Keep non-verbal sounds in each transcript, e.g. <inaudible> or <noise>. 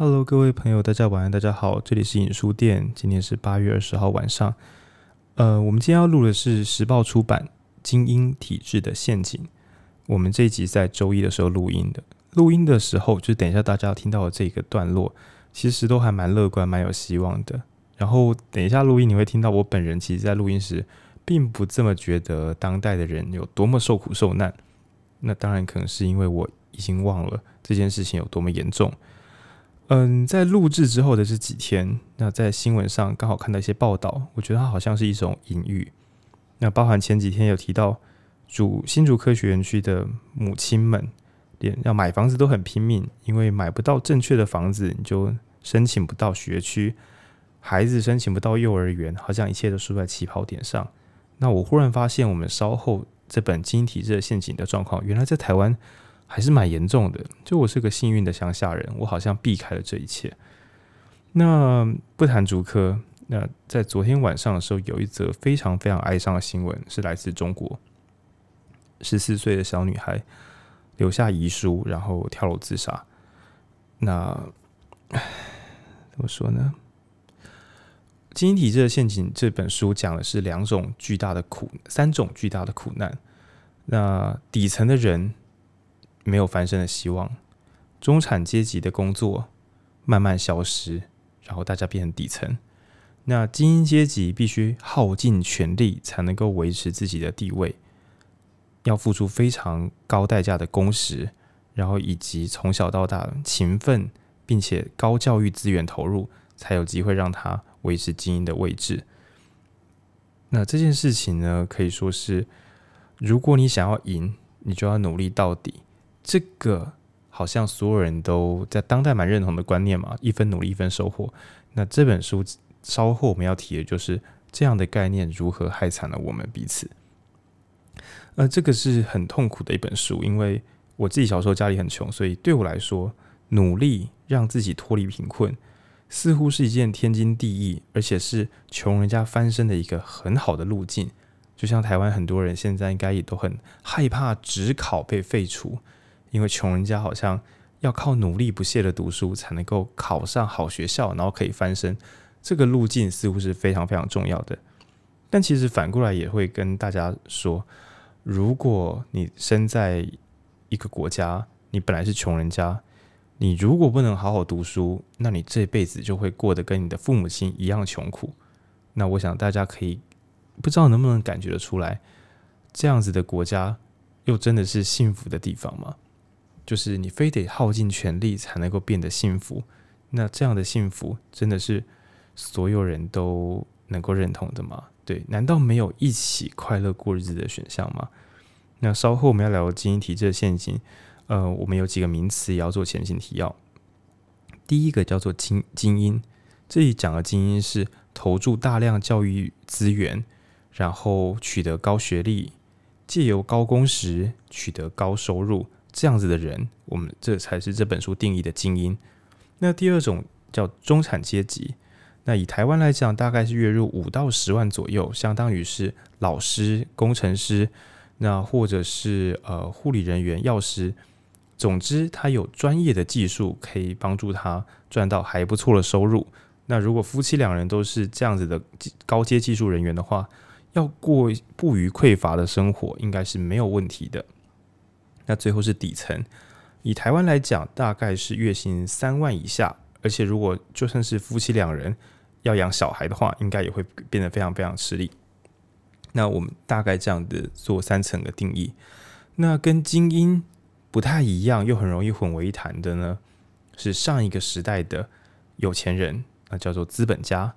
Hello，各位朋友，大家晚安，大家好，这里是影书店，今天是八月二十号晚上。呃，我们今天要录的是时报出版《精英体制的陷阱》。我们这一集在周一的时候录音的，录音的时候就等一下大家要听到的这个段落，其实都还蛮乐观、蛮有希望的。然后等一下录音，你会听到我本人其实在录音时并不这么觉得当代的人有多么受苦受难。那当然可能是因为我已经忘了这件事情有多么严重。嗯，在录制之后的这几天，那在新闻上刚好看到一些报道，我觉得它好像是一种隐喻。那包含前几天有提到，主新竹科学园区的母亲们，连要买房子都很拼命，因为买不到正确的房子，你就申请不到学区，孩子申请不到幼儿园，好像一切都输在起跑点上。那我忽然发现，我们稍后这本精英体制陷阱的状况，原来在台湾。还是蛮严重的。就我是个幸运的乡下人，我好像避开了这一切。那不谈竹科，那在昨天晚上的时候，有一则非常非常哀伤的新闻，是来自中国。十四岁的小女孩留下遗书，然后跳楼自杀。那怎么说呢？《精英体制的陷阱》这本书讲的是两种巨大的苦，三种巨大的苦难。那底层的人。没有翻身的希望，中产阶级的工作慢慢消失，然后大家变成底层。那精英阶级必须耗尽全力才能够维持自己的地位，要付出非常高代价的工时，然后以及从小到大勤奋并且高教育资源投入，才有机会让他维持精英的位置。那这件事情呢，可以说是，如果你想要赢，你就要努力到底。这个好像所有人都在当代蛮认同的观念嘛，一分努力一分收获。那这本书稍后我们要提的就是这样的概念如何害惨了我们彼此。呃，这个是很痛苦的一本书，因为我自己小时候家里很穷，所以对我来说，努力让自己脱离贫困，似乎是一件天经地义，而且是穷人家翻身的一个很好的路径。就像台湾很多人现在应该也都很害怕指考被废除。因为穷人家好像要靠努力不懈的读书才能够考上好学校，然后可以翻身，这个路径似乎是非常非常重要的。但其实反过来也会跟大家说，如果你生在一个国家，你本来是穷人家，你如果不能好好读书，那你这辈子就会过得跟你的父母亲一样穷苦。那我想大家可以不知道能不能感觉得出来，这样子的国家又真的是幸福的地方吗？就是你非得耗尽全力才能够变得幸福，那这样的幸福真的是所有人都能够认同的吗？对，难道没有一起快乐过日子的选项吗？那稍后我们要聊精英体制的陷阱，呃，我们有几个名词也要做前行提要。第一个叫做精精英，这里讲的精英是投注大量教育资源，然后取得高学历，借由高工时取得高收入。这样子的人，我们这才是这本书定义的精英。那第二种叫中产阶级，那以台湾来讲，大概是月入五到十万左右，相当于是老师、工程师，那或者是呃护理人员、药师。总之，他有专业的技术可以帮助他赚到还不错的收入。那如果夫妻两人都是这样子的高阶技术人员的话，要过不虞匮乏的生活，应该是没有问题的。那最后是底层，以台湾来讲，大概是月薪三万以下，而且如果就算是夫妻两人要养小孩的话，应该也会变得非常非常吃力。那我们大概这样的做三层的定义。那跟精英不太一样，又很容易混为一谈的呢，是上一个时代的有钱人，那叫做资本家。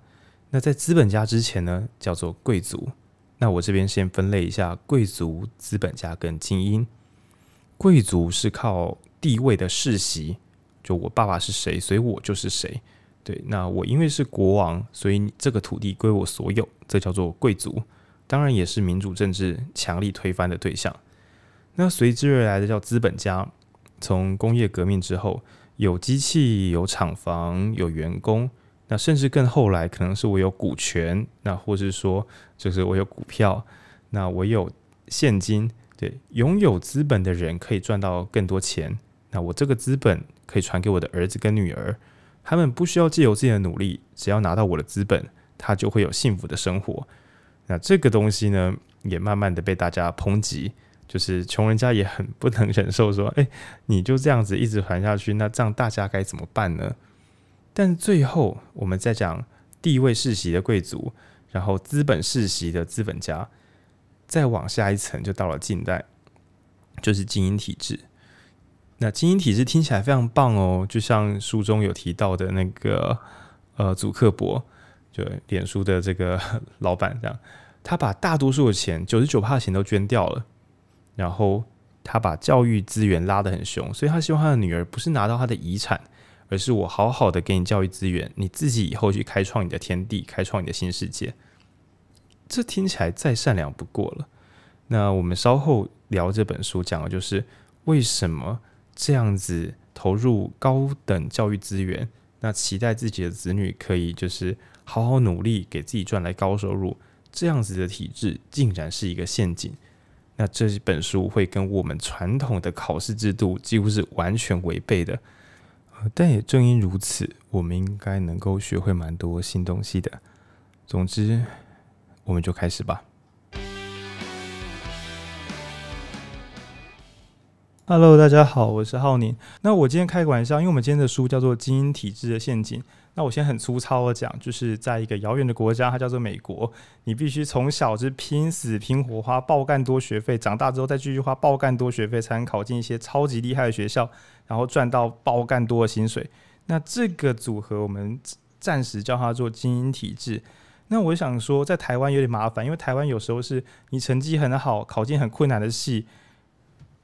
那在资本家之前呢，叫做贵族。那我这边先分类一下贵族、资本家跟精英。贵族是靠地位的世袭，就我爸爸是谁，所以我就是谁。对，那我因为是国王，所以这个土地归我所有，这叫做贵族。当然也是民主政治强力推翻的对象。那随之而来的叫资本家。从工业革命之后，有机器、有厂房、有员工，那甚至更后来，可能是我有股权，那或是说就是我有股票，那我有现金。对，拥有资本的人可以赚到更多钱。那我这个资本可以传给我的儿子跟女儿。他们不需要借由自己的努力，只要拿到我的资本，他就会有幸福的生活。那这个东西呢，也慢慢的被大家抨击，就是穷人家也很不能忍受，说，哎，你就这样子一直传下去，那这样大家该怎么办呢？但最后，我们再讲地位世袭的贵族，然后资本世袭的资本家，再往下一层就到了近代，就是精英体制。那精英体制听起来非常棒哦，就像书中有提到的那个呃，祖克伯，就脸书的这个老板这样，他把大多数的钱，九十九趴的钱都捐掉了，然后他把教育资源拉得很凶，所以他希望他的女儿不是拿到他的遗产。而是我好好的给你教育资源，你自己以后去开创你的天地，开创你的新世界。这听起来再善良不过了。那我们稍后聊这本书，讲的就是为什么这样子投入高等教育资源，那期待自己的子女可以就是好好努力，给自己赚来高收入，这样子的体制竟然是一个陷阱。那这本书会跟我们传统的考试制度几乎是完全违背的。但也正因如此，我们应该能够学会蛮多新东西的。总之，我们就开始吧。Hello，大家好，我是浩宁。那我今天开个玩笑，因为我们今天的书叫做《精英体制的陷阱》。那我先很粗糙的讲，就是在一个遥远的国家，它叫做美国，你必须从小就拼死拼活，花爆干多学费，长大之后再继续花爆干多学费，才能考进一些超级厉害的学校，然后赚到爆干多的薪水。那这个组合，我们暂时叫它做精英体制。那我想说，在台湾有点麻烦，因为台湾有时候是你成绩很好，考进很困难的系。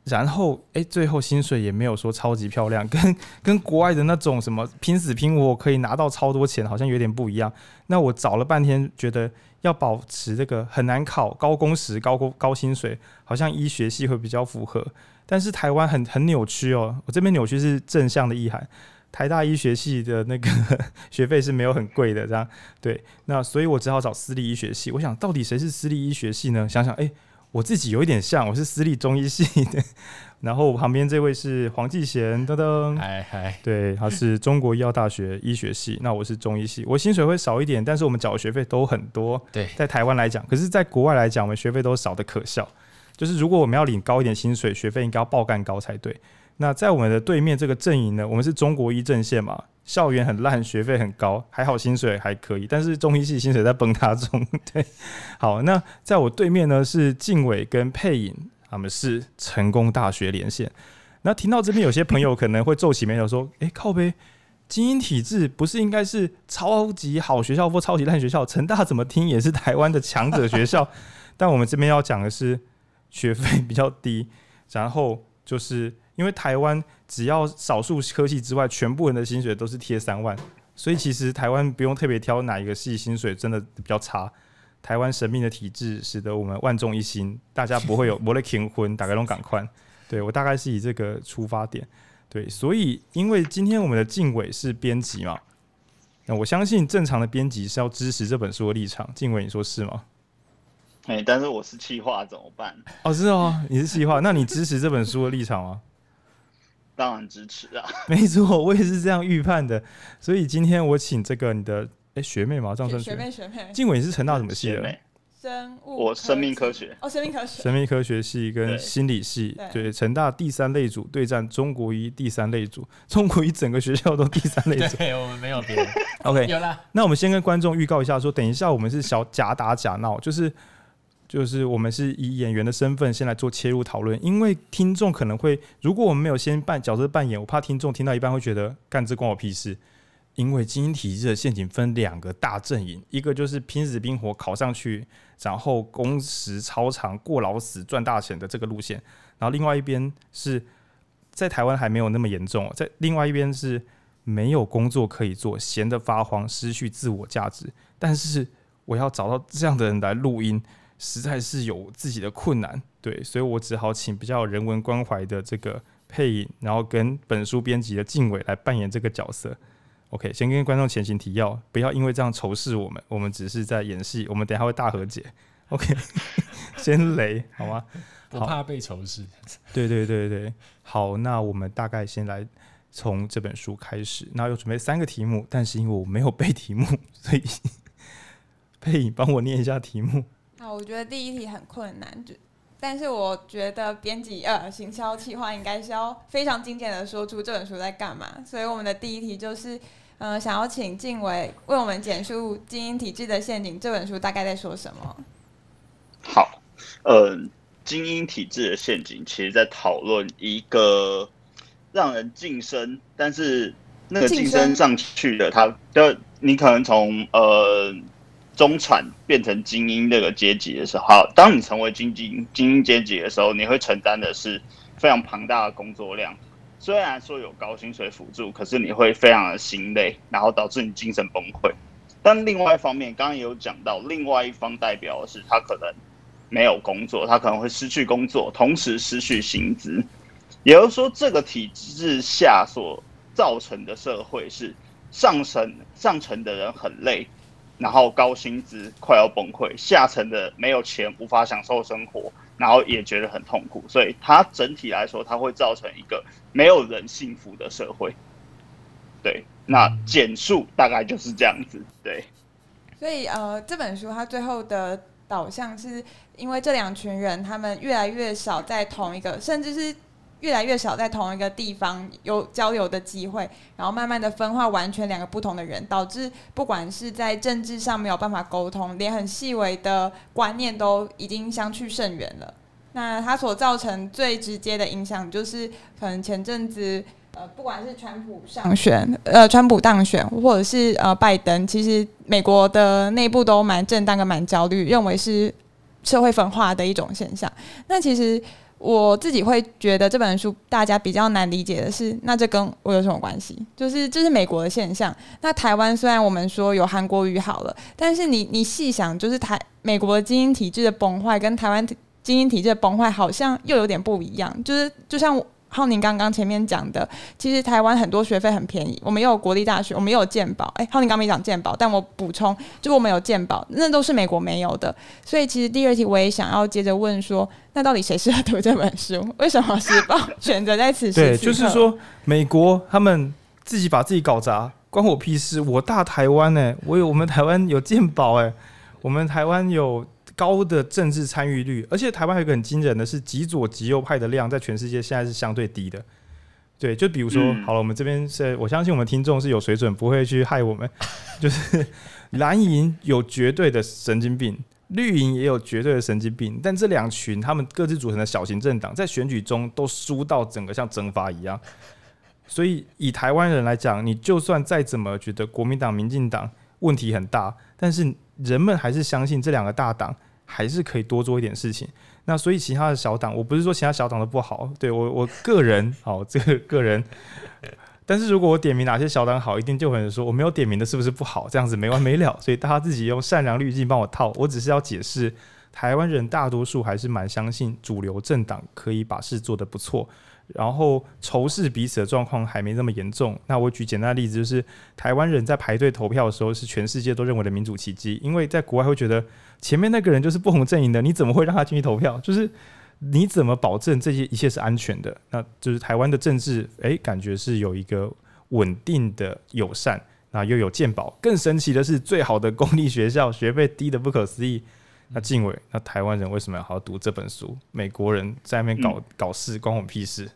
然后，哎、最后薪水也没有说超级漂亮，跟跟国外的那种什么拼死拼活可以拿到超多钱，好像有点不一样。那我找了半天，觉得要保持这个很难考、高工时、高工高薪水，好像医学系会比较符合。但是台湾很很扭曲哦，我这边扭曲是正向的意涵。台大医学系的那个 <laughs> 学费是没有很贵的，这样对。那所以我只好找私立医学系。我想到底谁是私立医学系呢？想想，哎、欸。我自己有一点像，我是私立中医系的，<laughs> 然后旁边这位是黄继贤，噔噔，嗨嗨，对，他是中国医药大学医学系，那我是中医系，我薪水会少一点，但是我们缴的学费都很多，对，在台湾来讲，可是在国外来讲，我们学费都少的可笑，就是如果我们要领高一点薪水，学费应该要爆干高才对。那在我们的对面这个阵营呢，我们是中国一阵线嘛。校园很烂，学费很高，还好薪水还可以，但是中医系薪水在崩塌中。<laughs> 对，好，那在我对面呢是敬伟跟佩颖，他们是成功大学连线。那听到这边，有些朋友可能会皱起眉头说：“哎、靠北，精英体制不是应该是超级好学校或超级烂学校？成大怎么听也是台湾的强者学校。”但我们这边要讲的是学费比较低，然后就是。因为台湾只要少数科系之外，全部人的薪水都是贴三万，所以其实台湾不用特别挑哪一个系薪水真的比较差。台湾神秘的体制使得我们万众一心，大家不会有没得结婚，大家都赶快。对，我大概是以这个出发点，对，所以因为今天我们的敬伟是编辑嘛，那我相信正常的编辑是要支持这本书的立场。敬伟，你说是吗？哎，但是我是企划怎么办？哦，是哦，你是企划，那你支持这本书的立场吗？当然支持啊！<laughs> 没错，我也是这样预判的。所以今天我请这个你的哎学妹嘛，这样算学妹学妹。敬伟你是成大什么系的？生物，我生命科学。哦，生命科学。<laughs> 生命科学系跟心理系，对，对成大第三类组对战中国医第三类组，<laughs> 中国医整个学校都第三类组。对，我们没有别人。OK，有了。那我们先跟观众预告一下說，说等一下我们是小假打假闹，就是。就是我们是以演员的身份先来做切入讨论，因为听众可能会，如果我们没有先扮角色扮演，我怕听众听到一半会觉得干这关我屁事。因为精英体制的陷阱分两个大阵营，一个就是拼死拼活考上去，然后工时超长过劳死赚大钱的这个路线，然后另外一边是在台湾还没有那么严重，在另外一边是没有工作可以做，闲得发慌，失去自我价值，但是我要找到这样的人来录音。实在是有自己的困难，对，所以我只好请比较人文关怀的这个配音，然后跟本书编辑的静伟来扮演这个角色。OK，先跟观众前行提要，不要因为这样仇视我们，我们只是在演戏，我们等一下会大和解。OK，<laughs> 先雷好吗？<laughs> 不怕被仇视。对对对对，好，那我们大概先来从这本书开始。然后有准备三个题目，但是因为我没有背题目，所以 <laughs> 配音帮我念一下题目。好，我觉得第一题很困难，就但是我觉得编辑呃行销企划应该是要非常精简的说出这本书在干嘛。所以我们的第一题就是。呃，想要请静伟为我们简述《精英体制的陷阱》这本书大概在说什么？好，呃，《精英体制的陷阱》其实在讨论一个让人晋升，但是那个晋升上去的，他的你可能从呃中产变成精英这个阶级的时候，当你成为精英精英阶级的时候，你会承担的是非常庞大的工作量。虽然说有高薪水辅助，可是你会非常的心累，然后导致你精神崩溃。但另外一方面，刚刚也有讲到，另外一方代表的是他可能没有工作，他可能会失去工作，同时失去薪资。也就是说，这个体制下所造成的社会是上层上层的人很累，然后高薪资快要崩溃，下层的没有钱，无法享受生活。然后也觉得很痛苦，所以它整体来说，它会造成一个没有人幸福的社会。对，那简述大概就是这样子。对，所以呃，这本书它最后的导向是因为这两群人，他们越来越少在同一个，甚至是。越来越少在同一个地方有交流的机会，然后慢慢的分化完全两个不同的人，导致不管是在政治上没有办法沟通，连很细微的观念都已经相去甚远了。那它所造成最直接的影响，就是可能前阵子呃，不管是川普上选，呃，川普当选，或者是呃拜登，其实美国的内部都蛮震荡跟蛮焦虑，认为是社会分化的一种现象。那其实。我自己会觉得这本书大家比较难理解的是，那这跟我有什么关系？就是这是美国的现象。那台湾虽然我们说有韩国语好了，但是你你细想，就是台美国的精英体制的崩坏跟台湾精英体制的崩坏好像又有点不一样。就是就像。浩宁刚刚前面讲的，其实台湾很多学费很便宜，我们也有国立大学，我们也有健保。哎，浩宁刚没讲健保，但我补充，就我们有健保，那都是美国没有的。所以其实第二题我也想要接着问说，那到底谁适合读这本书？为什么时报选择在此时？对，就是说美国他们自己把自己搞砸，关我屁事！我大台湾呢、我有我们台湾有健保哎、我们台湾有。高的政治参与率，而且台湾还有一个很惊人的是，极左极右派的量在全世界现在是相对低的。对，就比如说，嗯、好了，我们这边是，我相信我们听众是有水准，不会去害我们。<laughs> 就是蓝营有绝对的神经病，绿营也有绝对的神经病，但这两群他们各自组成的小型政党，在选举中都输到整个像蒸发一样。所以以台湾人来讲，你就算再怎么觉得国民党、民进党问题很大，但是人们还是相信这两个大党。还是可以多做一点事情。那所以其他的小党，我不是说其他小党都不好，对我我个人 <laughs> 好这个个人。但是如果我点名哪些小党好，一定就有人说我没有点名的是不是不好？这样子没完没了。所以大家自己用善良滤镜帮我套。我只是要解释，台湾人大多数还是蛮相信主流政党可以把事做得不错。然后仇视彼此的状况还没那么严重。那我举简单的例子，就是台湾人在排队投票的时候，是全世界都认为的民主奇迹，因为在国外会觉得。前面那个人就是不同阵营的，你怎么会让他进去投票？<laughs> 就是你怎么保证这些一切是安全的？那就是台湾的政治，诶、欸，感觉是有一个稳定的友善，那又有健保。更神奇的是，最好的公立学校学费低的不可思议。那静伟，那台湾人为什么要好好读这本书？美国人在那边搞、嗯、搞事，关我屁事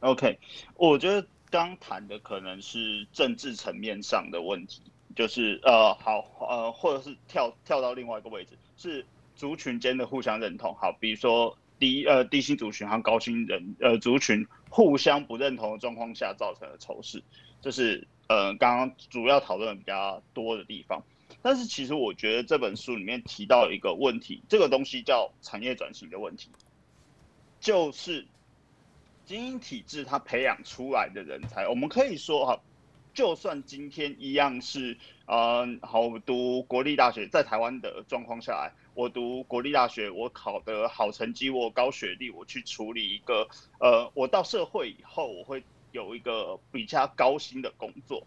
？OK，我觉得刚谈的可能是政治层面上的问题。就是呃好呃，或者是跳跳到另外一个位置，是族群间的互相认同。好，比如说低呃低薪族群和高薪人呃族群互相不认同的状况下造成的仇视，这是呃刚刚主要讨论比较多的地方。但是其实我觉得这本书里面提到一个问题，这个东西叫产业转型的问题，就是精英体制它培养出来的人才，我们可以说哈。就算今天一样是，嗯，好，读国立大学，在台湾的状况下来，我读国立大学，我考得好成绩，我高学历，我去处理一个，呃，我到社会以后，我会有一个比较高薪的工作。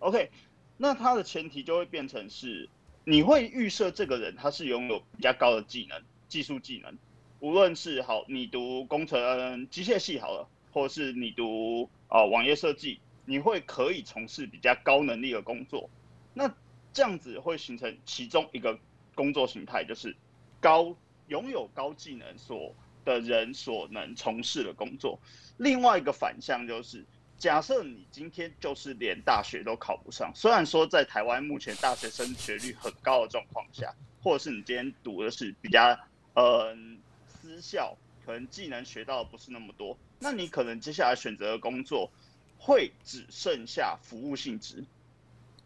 OK，那它的前提就会变成是，你会预设这个人他是拥有比较高的技能、技术技能，无论是好，你读工程、机械系好了。或是你读啊、网页设计，你会可以从事比较高能力的工作。那这样子会形成其中一个工作形态，就是高拥有高技能所的人所能从事的工作。另外一个反向就是，假设你今天就是连大学都考不上，虽然说在台湾目前大学升学率很高的状况下，或者是你今天读的是比较呃私校，可能技能学到的不是那么多，那你可能接下来选择的工作会只剩下服务性质，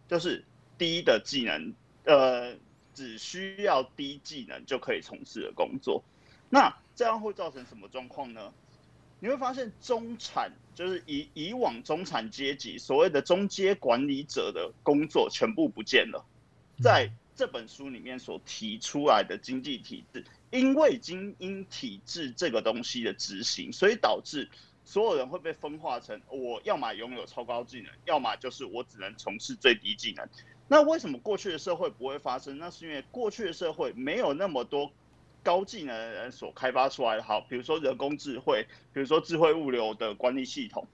就是。低的技能，呃，只需要低技能就可以从事的工作，那这样会造成什么状况呢？你会发现中产就是以以往中产阶级所谓的中阶管理者的工作全部不见了，在这本书里面所提出来的经济体制，因为精英体制这个东西的执行，所以导致所有人会被分化成我要么拥有超高技能，要么就是我只能从事最低技能。那为什么过去的社会不会发生？那是因为过去的社会没有那么多高技能的人所开发出来的。好，比如说人工智慧，比如说智慧物流的管理系统。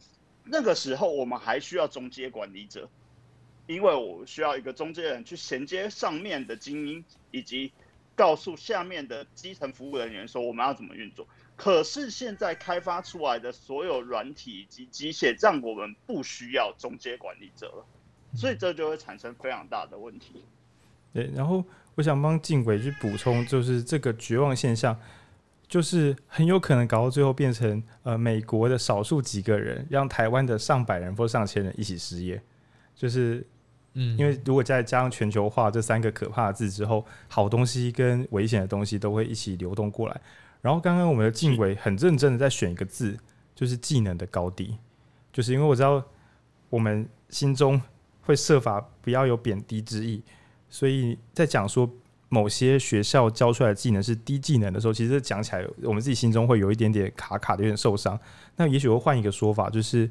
那个时候我们还需要中介管理者，因为我需要一个中阶人去衔接上面的精英，以及告诉下面的基层服务人员说我们要怎么运作。可是现在开发出来的所有软体以及机械，让我们不需要中介管理者了。所以这就会产生非常大的问题。对，然后我想帮静伟去补充，就是这个绝望现象，就是很有可能搞到最后变成呃美国的少数几个人，让台湾的上百人或上千人一起失业。就是，嗯，因为如果再加上全球化这三个可怕的字之后，好东西跟危险的东西都会一起流动过来。然后刚刚我们的静伟很认真的在选一个字，就是技能的高低，就是因为我知道我们心中。会设法不要有贬低之意，所以在讲说某些学校教出来的技能是低技能的时候，其实讲起来我们自己心中会有一点点卡卡的，有点受伤。那也许会换一个说法，就是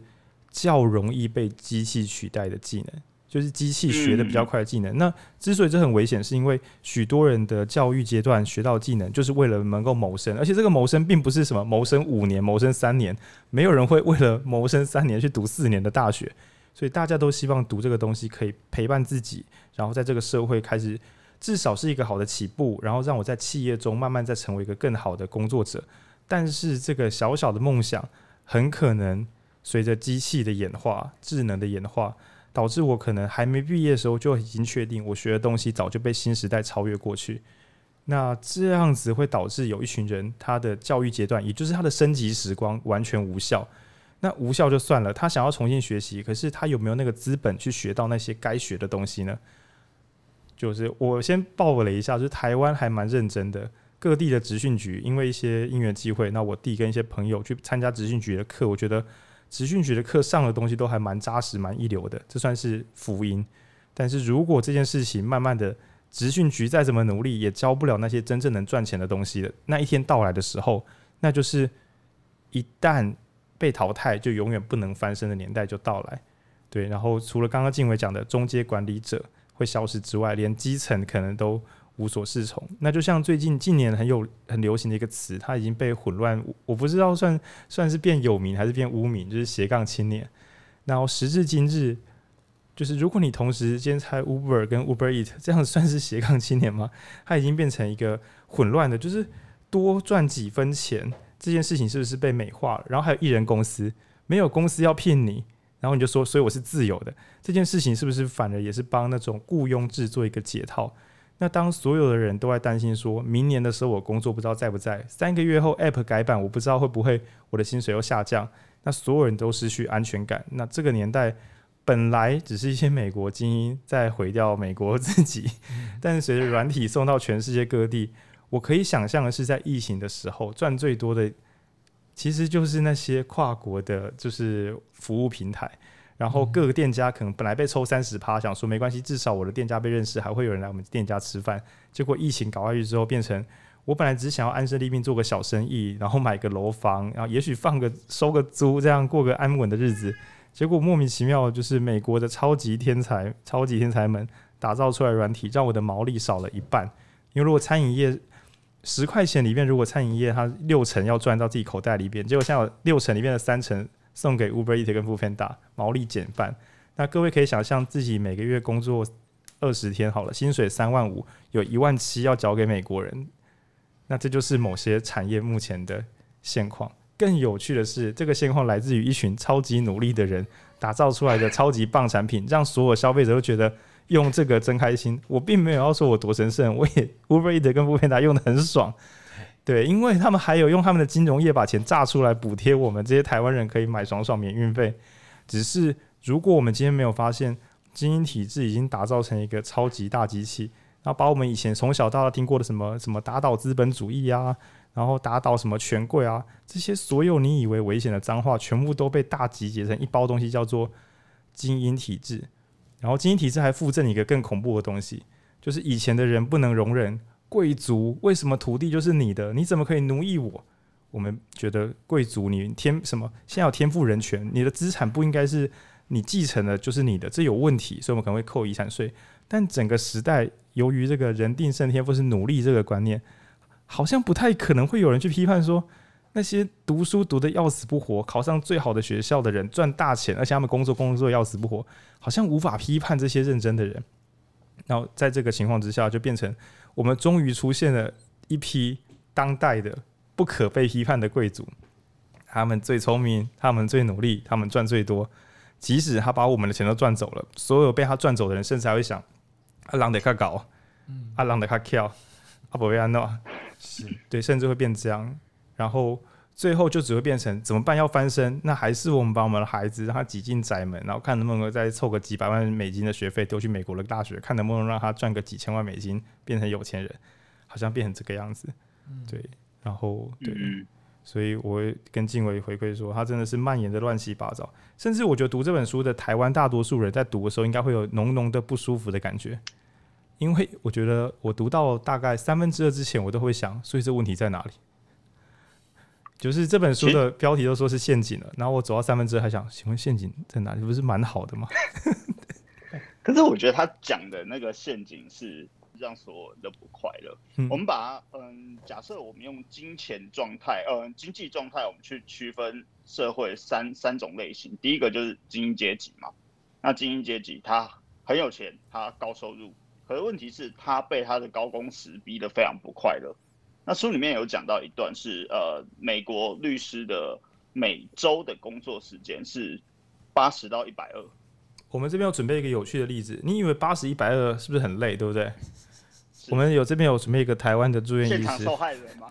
较容易被机器取代的技能，就是机器学的比较快的技能。那之所以这很危险，是因为许多人的教育阶段学到技能，就是为了能够谋生，而且这个谋生并不是什么谋生五年、谋生三年，没有人会为了谋生三年去读四年的大学。所以大家都希望读这个东西可以陪伴自己，然后在这个社会开始至少是一个好的起步，然后让我在企业中慢慢再成为一个更好的工作者。但是这个小小的梦想，很可能随着机器的演化、智能的演化，导致我可能还没毕业的时候就已经确定我学的东西早就被新时代超越过去。那这样子会导致有一群人他的教育阶段，也就是他的升级时光完全无效。那无效就算了，他想要重新学习，可是他有没有那个资本去学到那些该学的东西呢？就是我先爆了一下，就是台湾还蛮认真的，各地的职训局因为一些因缘机会，那我弟跟一些朋友去参加职训局的课，我觉得职训局的课上的东西都还蛮扎实、蛮一流的，这算是福音。但是如果这件事情慢慢的职训局再怎么努力，也教不了那些真正能赚钱的东西的，那一天到来的时候，那就是一旦。被淘汰就永远不能翻身的年代就到来，对。然后除了刚刚静伟讲的中阶管理者会消失之外，连基层可能都无所适从。那就像最近近年很有很流行的一个词，它已经被混乱，我不知道算算是变有名还是变污名，就是斜杠青年。然后时至今日，就是如果你同时兼差 Uber 跟 Uber Eat，这样算是斜杠青年吗？它已经变成一个混乱的，就是多赚几分钱。这件事情是不是被美化了？然后还有艺人公司，没有公司要聘你，然后你就说，所以我是自由的。这件事情是不是反而也是帮那种雇佣制做一个解套？那当所有的人都在担心说，明年的时候我工作不知道在不在，三个月后 App 改版，我不知道会不会我的薪水又下降，那所有人都失去安全感。那这个年代本来只是一些美国精英在毁掉美国自己，但是随着软体送到全世界各地。我可以想象的是，在疫情的时候赚最多的，其实就是那些跨国的，就是服务平台。然后各个店家可能本来被抽三十趴，想说没关系，至少我的店家被认识，还会有人来我们店家吃饭。结果疫情搞下去之后，变成我本来只想要安身立命做个小生意，然后买个楼房，然后也许放个收个租，这样过个安稳的日子。结果莫名其妙，就是美国的超级天才、超级天才们打造出来软体，让我的毛利少了一半。因为如果餐饮业十块钱里面，如果餐饮业它六成要赚到自己口袋里边，结果现在有六成里面的三成送给 Uber Eats 跟 f o o p a n d a 毛利减半。那各位可以想象自己每个月工作二十天好了，薪水三万五，有一万七要交给美国人，那这就是某些产业目前的现况。更有趣的是，这个现况来自于一群超级努力的人打造出来的超级棒产品，让所有消费者都觉得用这个真开心。我并没有要说我多神圣，我也 Uber Eats 跟 f o o p a n d a 用得很爽，对，因为他们还有用他们的金融业把钱榨出来补贴我们这些台湾人可以买爽爽免运费。只是如果我们今天没有发现精英体制已经打造成一个超级大机器，然后把我们以前从小到大听过的什么什么打倒资本主义啊。然后打倒什么权贵啊，这些所有你以为危险的脏话，全部都被大集结成一包东西，叫做精英体制。然后精英体制还附赠一个更恐怖的东西，就是以前的人不能容忍贵族，为什么土地就是你的？你怎么可以奴役我？我们觉得贵族你天什么？现在有天赋人权，你的资产不应该是你继承的，就是你的，这有问题，所以我们可能会扣遗产税。但整个时代由于这个人定胜天赋是努力这个观念。好像不太可能会有人去批判说，那些读书读得要死不活，考上最好的学校的人赚大钱，而且他们工作工作要死不活，好像无法批判这些认真的人。然后在这个情况之下，就变成我们终于出现了一批当代的不可被批判的贵族，他们最聪明，他们最努力，他们赚最多。即使他把我们的钱都赚走了，所有被他赚走的人，甚至还会想：阿郎得卡搞，阿郎得卡跳，阿伯维安诺。是对，甚至会变这样，然后最后就只会变成怎么办？要翻身，那还是我们把我们的孩子让他挤进宅门，然后看能不能再凑个几百万美金的学费丢去美国的大学，看能不能让他赚个几千万美金，变成有钱人，好像变成这个样子。对，然后对，所以我会跟静伟回馈说，他真的是蔓延的乱七八糟，甚至我觉得读这本书的台湾大多数人在读的时候，应该会有浓浓的不舒服的感觉。因为我觉得我读到大概三分之二之前，我都会想，所以这问题在哪里？就是这本书的标题都说是陷阱了，然后我走到三分之二还想，请问陷阱在哪里？不是蛮好的吗？<laughs> 可是我觉得他讲的那个陷阱是让所有人都不快乐。嗯、我们把嗯，假设我们用金钱状态，嗯，经济状态，我们去区分社会三三种类型。第一个就是精英阶级嘛，那精英阶级他很有钱，他高收入。可是问题是，他被他的高工时逼得非常不快乐。那书里面有讲到一段是，呃，美国律师的每周的工作时间是八十到一百二。我们这边有准备一个有趣的例子，你以为八十一百二是不是很累，对不对？我们有这边有准备一个台湾的住院医师。现场受害人吗？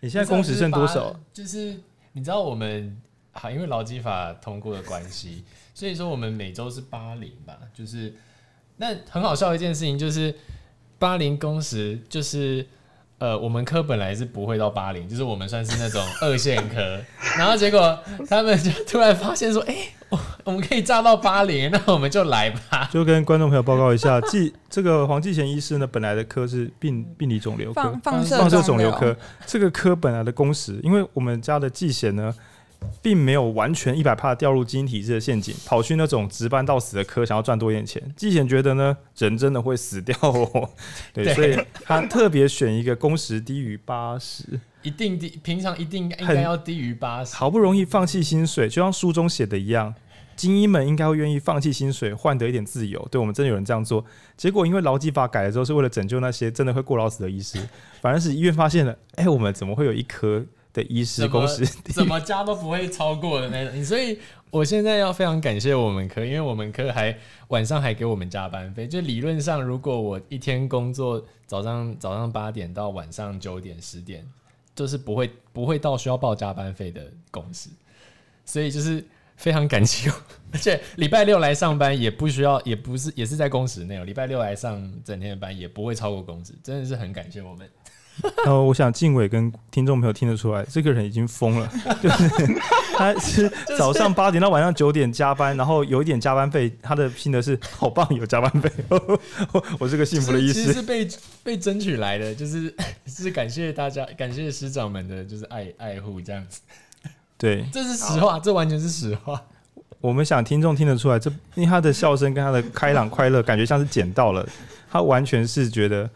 你现在工时剩多少？就是你知道我们好，因为劳基法通过的关系，所以说我们每周是八零吧，就是。那很好笑的一件事情就是，八零工时就是，呃，我们科本来是不会到八零，就是我们算是那种 <laughs> 二线科，然后结果他们就突然发现说，哎、欸，我我们可以炸到八零，那我们就来吧。就跟观众朋友报告一下，<laughs> 季这个黄季贤医师呢，本来的科是病病理肿瘤科，放放射肿瘤科，这个科本来的工时，因为我们家的季贤呢。并没有完全一百帕掉入基因体制的陷阱，跑去那种值班到死的科，想要赚多一点钱。季贤觉得呢，人真的会死掉哦，<laughs> 对，对，所以他特别选一个工时低于八十，一定低，平常一定应该要低于八十。好不容易放弃薪水，就像书中写的一样，精英们应该会愿意放弃薪水，换得一点自由。对，我们真的有人这样做，结果因为劳基法改了之后，是为了拯救那些真的会过劳死的医师，反而是医院发现了，哎、欸，我们怎么会有一科？的医师工时 <laughs> 怎么加都不会超过的那种，所以我现在要非常感谢我们科，因为我们科还晚上还给我们加班费。就理论上，如果我一天工作早上早上八点到晚上九点十点，就是不会不会到需要报加班费的工时。所以就是非常感激，<laughs> 而且礼拜六来上班也不需要，也不是也是在工时内，礼拜六来上整天的班也不会超过工时，真的是很感谢我们。<laughs> 然后我想静伟跟听众朋友听得出来，这个人已经疯了，<laughs> 就是他是 <laughs> 早上八点到晚上九点加班，然后有一点加班费，他的拼的是好棒，有加班费，我是个幸福的医师，其实是被被争取来的，就是是感谢大家，感谢师长们的就是爱爱护这样子，对，这是实话，这完全是实话。我们想听众听得出来，这因为他的笑声跟他的开朗快乐，感觉像是捡到了，他完全是觉得。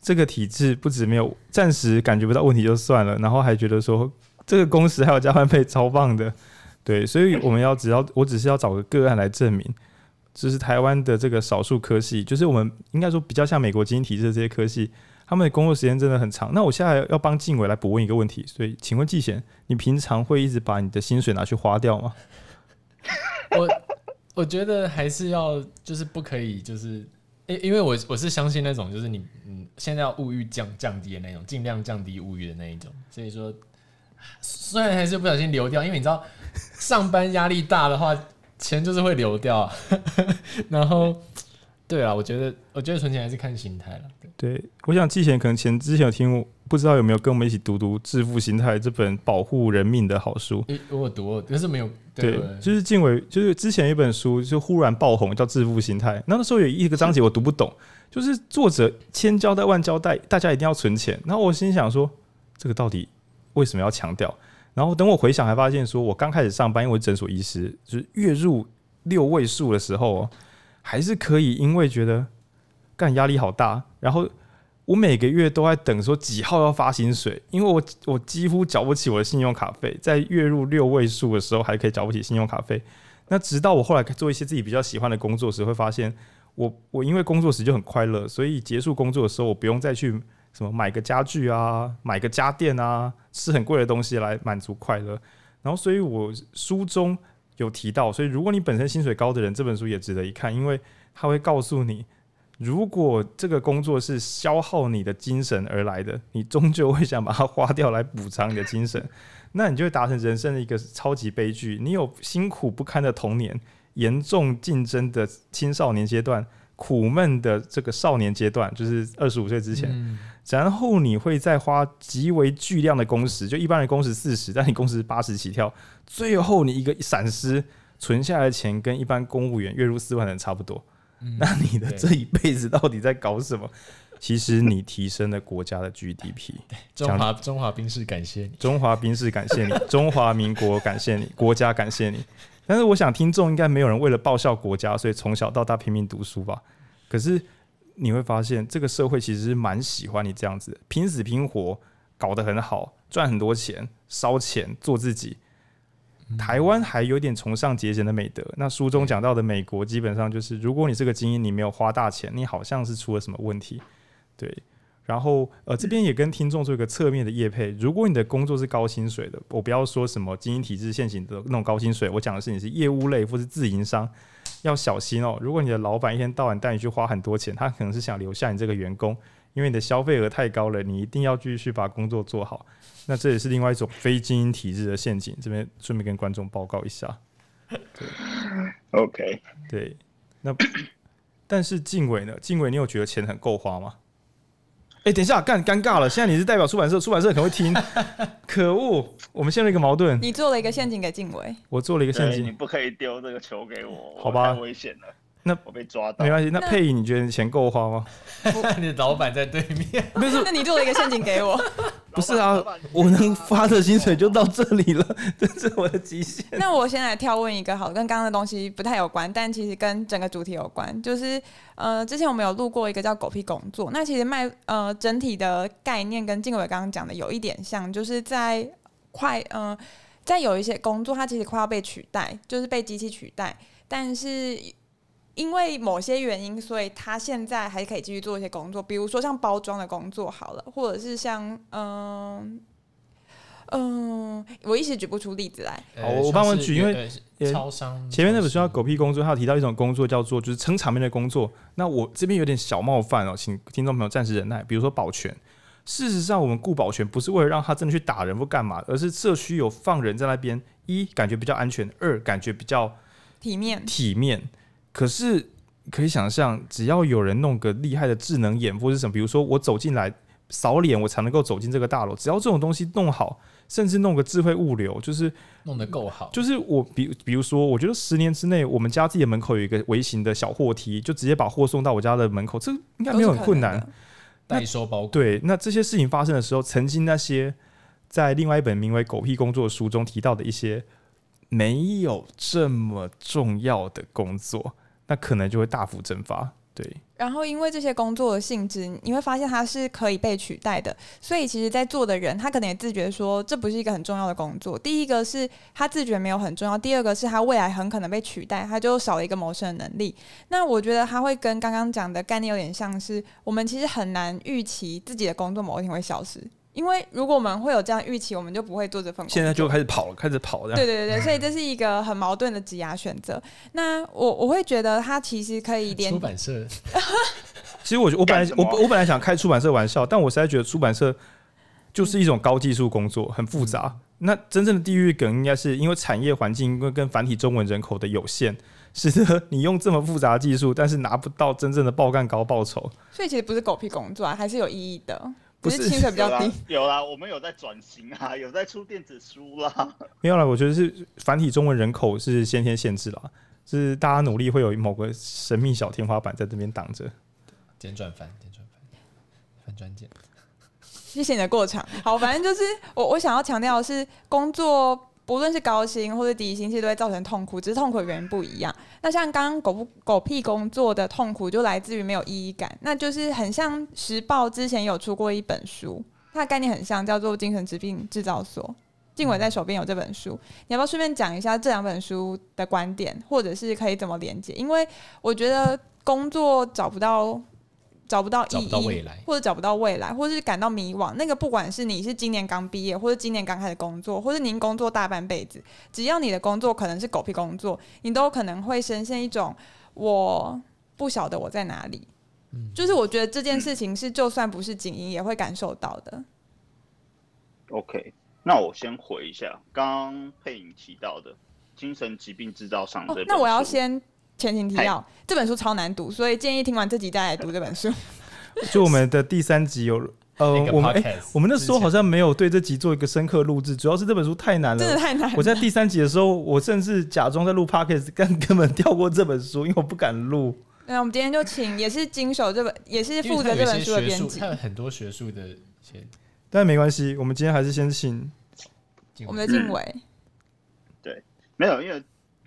这个体制不止没有暂时感觉不到问题就算了，然后还觉得说这个工时还有加班费超棒的，<laughs> 对，所以我们要只要我只是要找个个案来证明，就是台湾的这个少数科系，就是我们应该说比较像美国精英体制的这些科系，他们的工作时间真的很长。那我现在要帮静伟来补问一个问题，所以请问季贤，你平常会一直把你的薪水拿去花掉吗？我我觉得还是要就是不可以就是。因因为我我是相信那种，就是你嗯，现在要物欲降降低的那种，尽量降低物欲的那一种。所以说，虽然还是不小心流掉，因为你知道，上班压力大的话，钱就是会流掉。<laughs> 然后，对啊，我觉得我觉得存钱还是看心态了。对，我想寄钱可能钱之前有听我。不知道有没有跟我们一起读读《致富心态》这本保护人命的好书？我有读，可是没有。对，对就是静伟，就是之前一本书就忽然爆红，叫《致富心态》。那那时候有一个章节我读不懂，就是作者千交代万交代，大家一定要存钱。然后我心想说，这个到底为什么要强调？然后等我回想，还发现说我刚开始上班，因为诊所医师，就是月入六位数的时候，还是可以，因为觉得干压力好大，然后。我每个月都在等说几号要发薪水，因为我我几乎缴不起我的信用卡费，在月入六位数的时候还可以缴不起信用卡费。那直到我后来做一些自己比较喜欢的工作时，会发现我我因为工作时就很快乐，所以结束工作的时候，我不用再去什么买个家具啊，买个家电啊，吃很贵的东西来满足快乐。然后，所以我书中有提到，所以如果你本身薪水高的人，这本书也值得一看，因为他会告诉你。如果这个工作是消耗你的精神而来的，你终究会想把它花掉来补偿你的精神，<laughs> 那你就会达成人生的一个超级悲剧。你有辛苦不堪的童年，严重竞争的青少年阶段，苦闷的这个少年阶段，就是二十五岁之前，嗯、然后你会再花极为巨量的工时，就一般人工时四十，但你工时八十起跳，最后你一个闪失，存下来的钱跟一般公务员月入四万的人差不多。那你的这一辈子到底在搞什么？<laughs> 其实你提升了国家的 GDP。<laughs> 中华中华兵士感谢你，中华兵士感谢你，中华民国感谢你，国家感谢你。但是我想听众应该没有人为了报效国家，所以从小到大拼命读书吧？可是你会发现，这个社会其实是蛮喜欢你这样子，拼死拼活，搞得很好，赚很多钱，烧钱，做自己。台湾还有点崇尚节俭的美德。那书中讲到的美国，基本上就是，如果你是个精英，你没有花大钱，你好像是出了什么问题。对，然后呃，这边也跟听众做一个侧面的业配。如果你的工作是高薪水的，我不要说什么精英体制现行的那种高薪水，我讲的是你是业务类或是自营商，要小心哦。如果你的老板一天到晚带你去花很多钱，他可能是想留下你这个员工，因为你的消费额太高了，你一定要继续把工作做好。那这也是另外一种非精英体制的陷阱，这边顺便跟观众报告一下。<laughs> OK，对，那但是静伟呢？静伟，你有觉得钱很够花吗？哎、欸，等一下，干尴尬了，现在你是代表出版社，出版社可能会听。可恶，我们陷入一个矛盾。你做了一个陷阱给静伟，我做了一个陷阱，你不可以丢这个球给我，好吧？危险了。那我被抓到，没关系。那佩仪，你觉得你钱够花吗？<laughs> 你的老板在对面，<laughs> 不是？那你做了一个陷阱给我，<laughs> 不是啊？我能发的薪水就到这里了，这是我的极限。那我先来挑问一个，好，跟刚刚的东西不太有关，但其实跟整个主题有关。就是呃，之前我们有录过一个叫“狗屁工作”，那其实卖呃整体的概念跟静伟刚刚讲的有一点像，就是在快呃在有一些工作，它其实快要被取代，就是被机器取代，但是。因为某些原因，所以他现在还可以继续做一些工作，比如说像包装的工作好了，或者是像嗯嗯，我一时举不出例子来。好，我帮忙举，因为超商前面那本书叫《狗屁工作》，他有提到一种工作叫做就是撑场面的工作。那我这边有点小冒犯哦，请听众朋友暂时忍耐。比如说保全，事实上我们雇保全不是为了让他真的去打人或干嘛，而是社区有放人在那边，一感觉比较安全，二感觉比较体面，体面。可是可以想象，只要有人弄个厉害的智能眼或是什么，比如说我走进来扫脸，我才能够走进这个大楼。只要这种东西弄好，甚至弄个智慧物流，就是弄得够好。就是我比比如说，我觉得十年之内，我们家自己的门口有一个微型的小货梯，就直接把货送到我家的门口，这应该没有很困难。代收包裹。对，那这些事情发生的时候，曾经那些在另外一本名为《狗屁工作》的书中提到的一些没有这么重要的工作。那可能就会大幅蒸发，对。然后，因为这些工作的性质，你会发现它是可以被取代的，所以其实，在做的人他可能也自觉说，这不是一个很重要的工作。第一个是他自觉没有很重要，第二个是他未来很可能被取代，他就少了一个谋生的能力。那我觉得他会跟刚刚讲的概念有点像是，我们其实很难预期自己的工作某一天会消失。因为如果我们会有这样预期，我们就不会做这份工作。现在就开始跑了，开始跑了。对对对，所以这是一个很矛盾的职涯选择。那我我会觉得他其实可以连出版社。<laughs> 其实我我本来我我本来想开出版社玩笑，但我实在觉得出版社就是一种高技术工作，很复杂。嗯、那真正的地域梗应该是因为产业环境因为跟繁体中文人口的有限，使得你用这么复杂的技术，但是拿不到真正的爆干高报酬。所以其实不是狗屁工作啊，还是有意义的。不是 <laughs> 薪水比较低，有啦，我们有在转型啊，<laughs> 有在出电子书啦。<laughs> 没有啦，我觉得是繁体中文人口是先天限制啦，是大家努力会有某个神秘小天花板在这边挡着。简转繁，简转繁，繁转简。谢谢你的过场。好，反正就是我我想要强调的是工作。无论是高薪或者低薪，其实都会造成痛苦，只是痛苦的原因不一样。那像刚刚狗不狗屁工作的痛苦，就来自于没有意义感。那就是很像时报之前有出过一本书，它的概念很像，叫做《精神疾病制造所》。静伟在手边有这本书，你要不要顺便讲一下这两本书的观点，或者是可以怎么连接？因为我觉得工作找不到。找不到意义，或者找不到未来，或者是感到迷惘。那个不管是你是今年刚毕业，或者今年刚开始工作，或者您工作大半辈子，只要你的工作可能是狗屁工作，你都可能会深陷一种我不晓得我在哪里。嗯，就是我觉得这件事情是就算不是精英也会感受到的。OK，那我先回一下刚刚佩颖提到的精神疾病制造上的。哦，那我要先。前情提要，这本书超难读，所以建议听完这集再来读这本书。<laughs> 就我们的第三集有呃，我们哎、欸，我们那时候好像没有对这集做一个深刻录制，主要是这本书太难了，真的太难了。我在第三集的时候，我甚至假装在录 podcast，根 <laughs> 根本跳过这本书，因为我不敢录。那我们今天就请也是经手这本，也是负责这本书的编辑，他有很多学术的一些，但没关系，我们今天还是先请我们的静伟、嗯。对，没有，因为。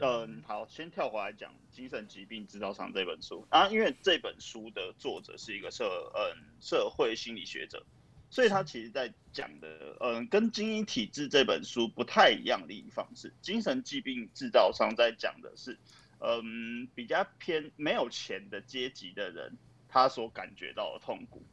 嗯，好，先跳回来讲《精神疾病制造商》这本书啊，因为这本书的作者是一个社嗯社会心理学者，所以他其实在讲的嗯跟《精英体制》这本书不太一样的一方式，《精神疾病制造商》在讲的是嗯比较偏没有钱的阶级的人，他所感觉到的痛苦。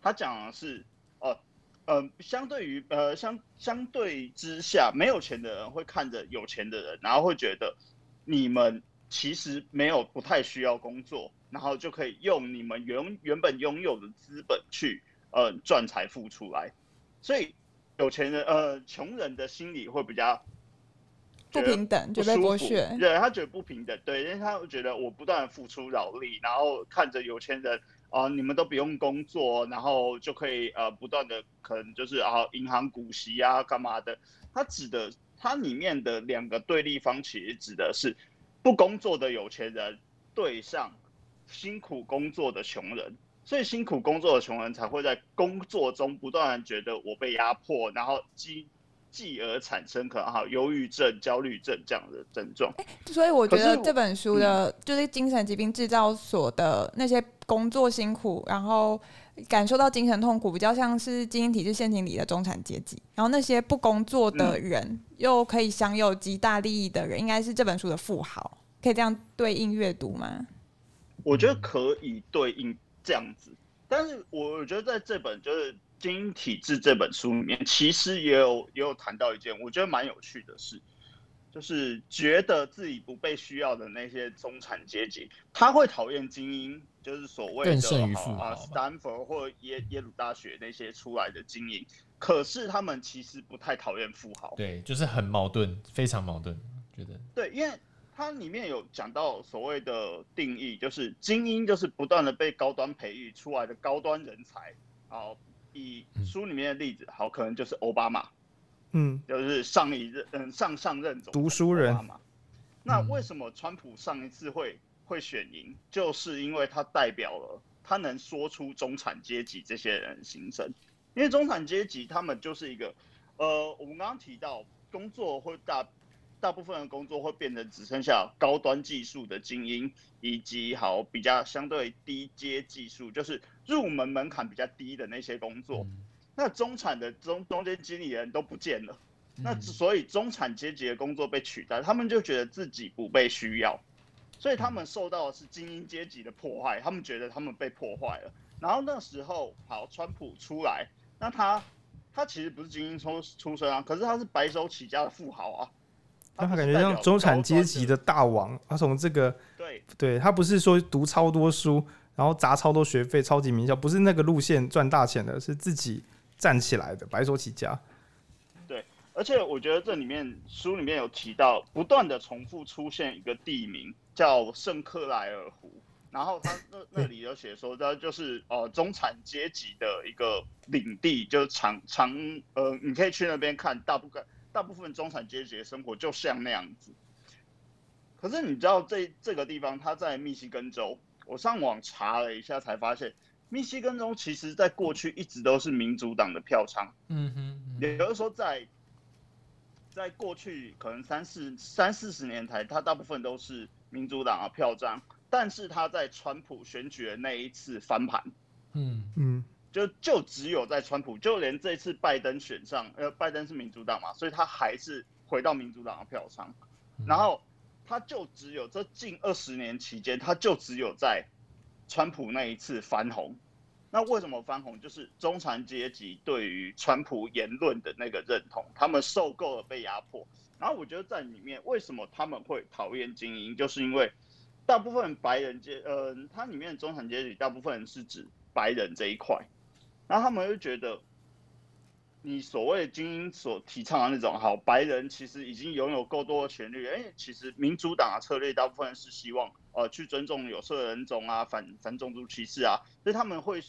他讲的是哦。呃，相对于呃相相对之下，没有钱的人会看着有钱的人，然后会觉得你们其实没有不太需要工作，然后就可以用你们原原本拥有的资本去呃赚财富出来。所以有钱人呃穷人的心理会比较不平等，就被剥削。对，他觉得不平等，对，因为他会觉得我不断的付出劳力，然后看着有钱人。啊、呃，你们都不用工作，然后就可以呃不断的可能就是啊银行股息啊干嘛的。他指的他里面的两个对立方，其实指的是不工作的有钱人对上辛苦工作的穷人，所以辛苦工作的穷人才会在工作中不断觉得我被压迫，然后积。继而产生可能哈忧郁症、焦虑症这样的症状。欸，所以我觉得这本书的，嗯、就是精神疾病制造所的那些工作辛苦，然后感受到精神痛苦，比较像是精英体制陷阱里的中产阶级。然后那些不工作的人，嗯、又可以享有极大利益的人，应该是这本书的富豪。可以这样对应阅读吗？我觉得可以对应这样子，但是我觉得在这本就是。《精英体制》这本书里面，其实也有也有谈到一件我觉得蛮有趣的事，就是觉得自己不被需要的那些中产阶级，他会讨厌精英，就是所谓的啊，斯坦福或耶耶鲁大学那些出来的精英，可是他们其实不太讨厌富豪。对，就是很矛盾，非常矛盾，觉得对，因为它里面有讲到所谓的定义，就是精英就是不断的被高端培育出来的高端人才，好。以书里面的例子，好，可能就是奥巴马，嗯，就是上一任，嗯，上上任总统读书人嘛。那为什么川普上一次会会选赢？就是因为他代表了他能说出中产阶级这些人的心声。因为中产阶级他们就是一个，呃，我们刚刚提到工作会大大部分的工作会变得只剩下高端技术的精英，以及好比较相对低阶技术，就是入门门槛比较低的那些工作。嗯、那中产的中中间经理人都不见了，嗯、那所以中产阶级的工作被取代，他们就觉得自己不被需要，所以他们受到的是精英阶级的破坏，他们觉得他们被破坏了。然后那时候，好，川普出来，那他。他其实不是精英出出身啊，可是他是白手起家的富豪啊。他感觉像中产阶级的大王。他从这个对对，他不是说读超多书，然后砸超多学费，超级名校，不是那个路线赚大钱的，是自己站起来的，白手起家。对，而且我觉得这里面书里面有提到，不断的重复出现一个地名，叫圣克莱尔湖。然后他那那里有写说，这就是呃中产阶级的一个领地，就是长长呃，你可以去那边看，大部分大部分中产阶级的生活就像那样子。可是你知道这这个地方，它在密西根州，我上网查了一下才发现，密西根州其实在过去一直都是民主党的票仓。嗯哼，也就是说在在过去可能三四三四十年台，它大部分都是民主党的票仓。但是他在川普选举的那一次翻盘，嗯。嗯，就就只有在川普，就连这次拜登选上，呃，拜登是民主党嘛，所以他还是回到民主党的票仓，然后他就只有这近二十年期间，他就只有在川普那一次翻红。那为什么翻红？就是中产阶级对于川普言论的那个认同，他们受够了被压迫。然后我觉得在里面，为什么他们会讨厌精英，就是因为。大部分白人阶，呃，它里面的中产阶级大部分是指白人这一块，然后他们会觉得，你所谓精英所提倡的那种好白人，其实已经拥有够多的权利。哎，其实民主党的策略大部分是希望，呃，去尊重有色人种啊，反反种族歧视啊，所以他们会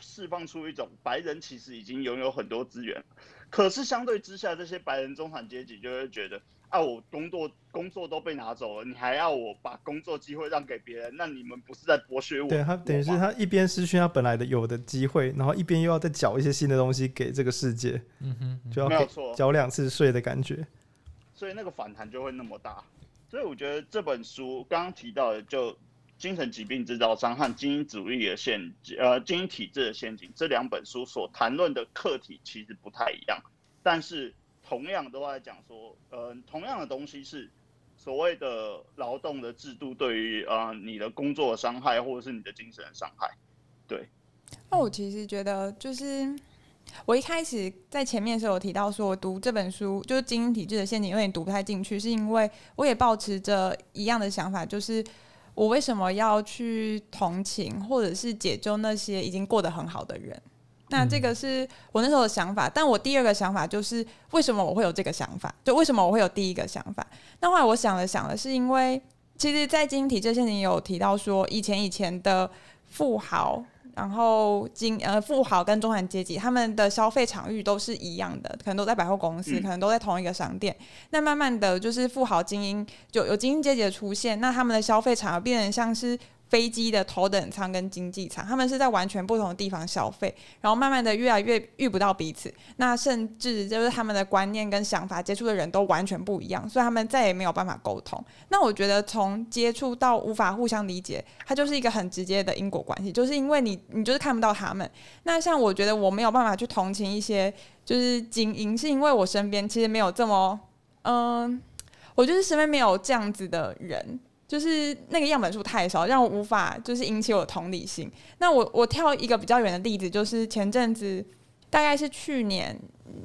释放出一种白人其实已经拥有很多资源，可是相对之下，这些白人中产阶级就会觉得。啊！我工作工作都被拿走了，你还要我把工作机会让给别人？那你们不是在剥削我？对，他等于是他一边失去他本来的有的机会，然后一边又要再缴一些新的东西给这个世界。嗯哼，就要没有错，缴两次税的感觉。所以那个反弹就会那么大。所以我觉得这本书刚刚提到的，就精神疾病制造商和精英主义的陷阱，呃，精英体制的陷阱，这两本书所谈论的课题其实不太一样，但是。同样都在讲说，呃，同样的东西是所谓的劳动的制度对于呃你的工作的伤害，或者是你的精神的伤害。对。那我其实觉得，就是我一开始在前面的时候有提到说，我读这本书就是《精英体制的陷阱》，有点读不太进去，是因为我也保持着一样的想法，就是我为什么要去同情或者是解救那些已经过得很好的人？那这个是我那时候的想法，但我第二个想法就是为什么我会有这个想法？就为什么我会有第一个想法？那后来我想了想了，是因为其实，在精英体制陷阱有提到说，以前以前的富豪，然后金呃富豪跟中产阶级，他们的消费场域都是一样的，可能都在百货公司，可能都在同一个商店。那慢慢的就是富豪精英就有精英阶级的出现，那他们的消费场域变成像是。飞机的头等舱跟经济舱，他们是在完全不同的地方消费，然后慢慢的越来越遇不到彼此，那甚至就是他们的观念跟想法接触的人都完全不一样，所以他们再也没有办法沟通。那我觉得从接触到无法互相理解，它就是一个很直接的因果关系，就是因为你你就是看不到他们。那像我觉得我没有办法去同情一些就是精英，是因为我身边其实没有这么嗯，我就是身边没有这样子的人。就是那个样本数太少，让我无法就是引起我的同理心。那我我跳一个比较远的例子，就是前阵子大概是去年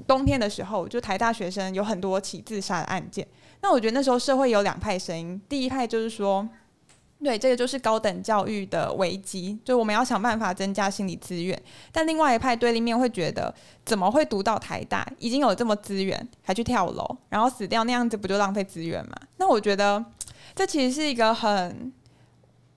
冬天的时候，就台大学生有很多起自杀的案件。那我觉得那时候社会有两派声音，第一派就是说，对，这个就是高等教育的危机，就我们要想办法增加心理资源。但另外一派对立面会觉得，怎么会读到台大，已经有这么资源，还去跳楼，然后死掉那样子，不就浪费资源吗？那我觉得。这其实是一个很，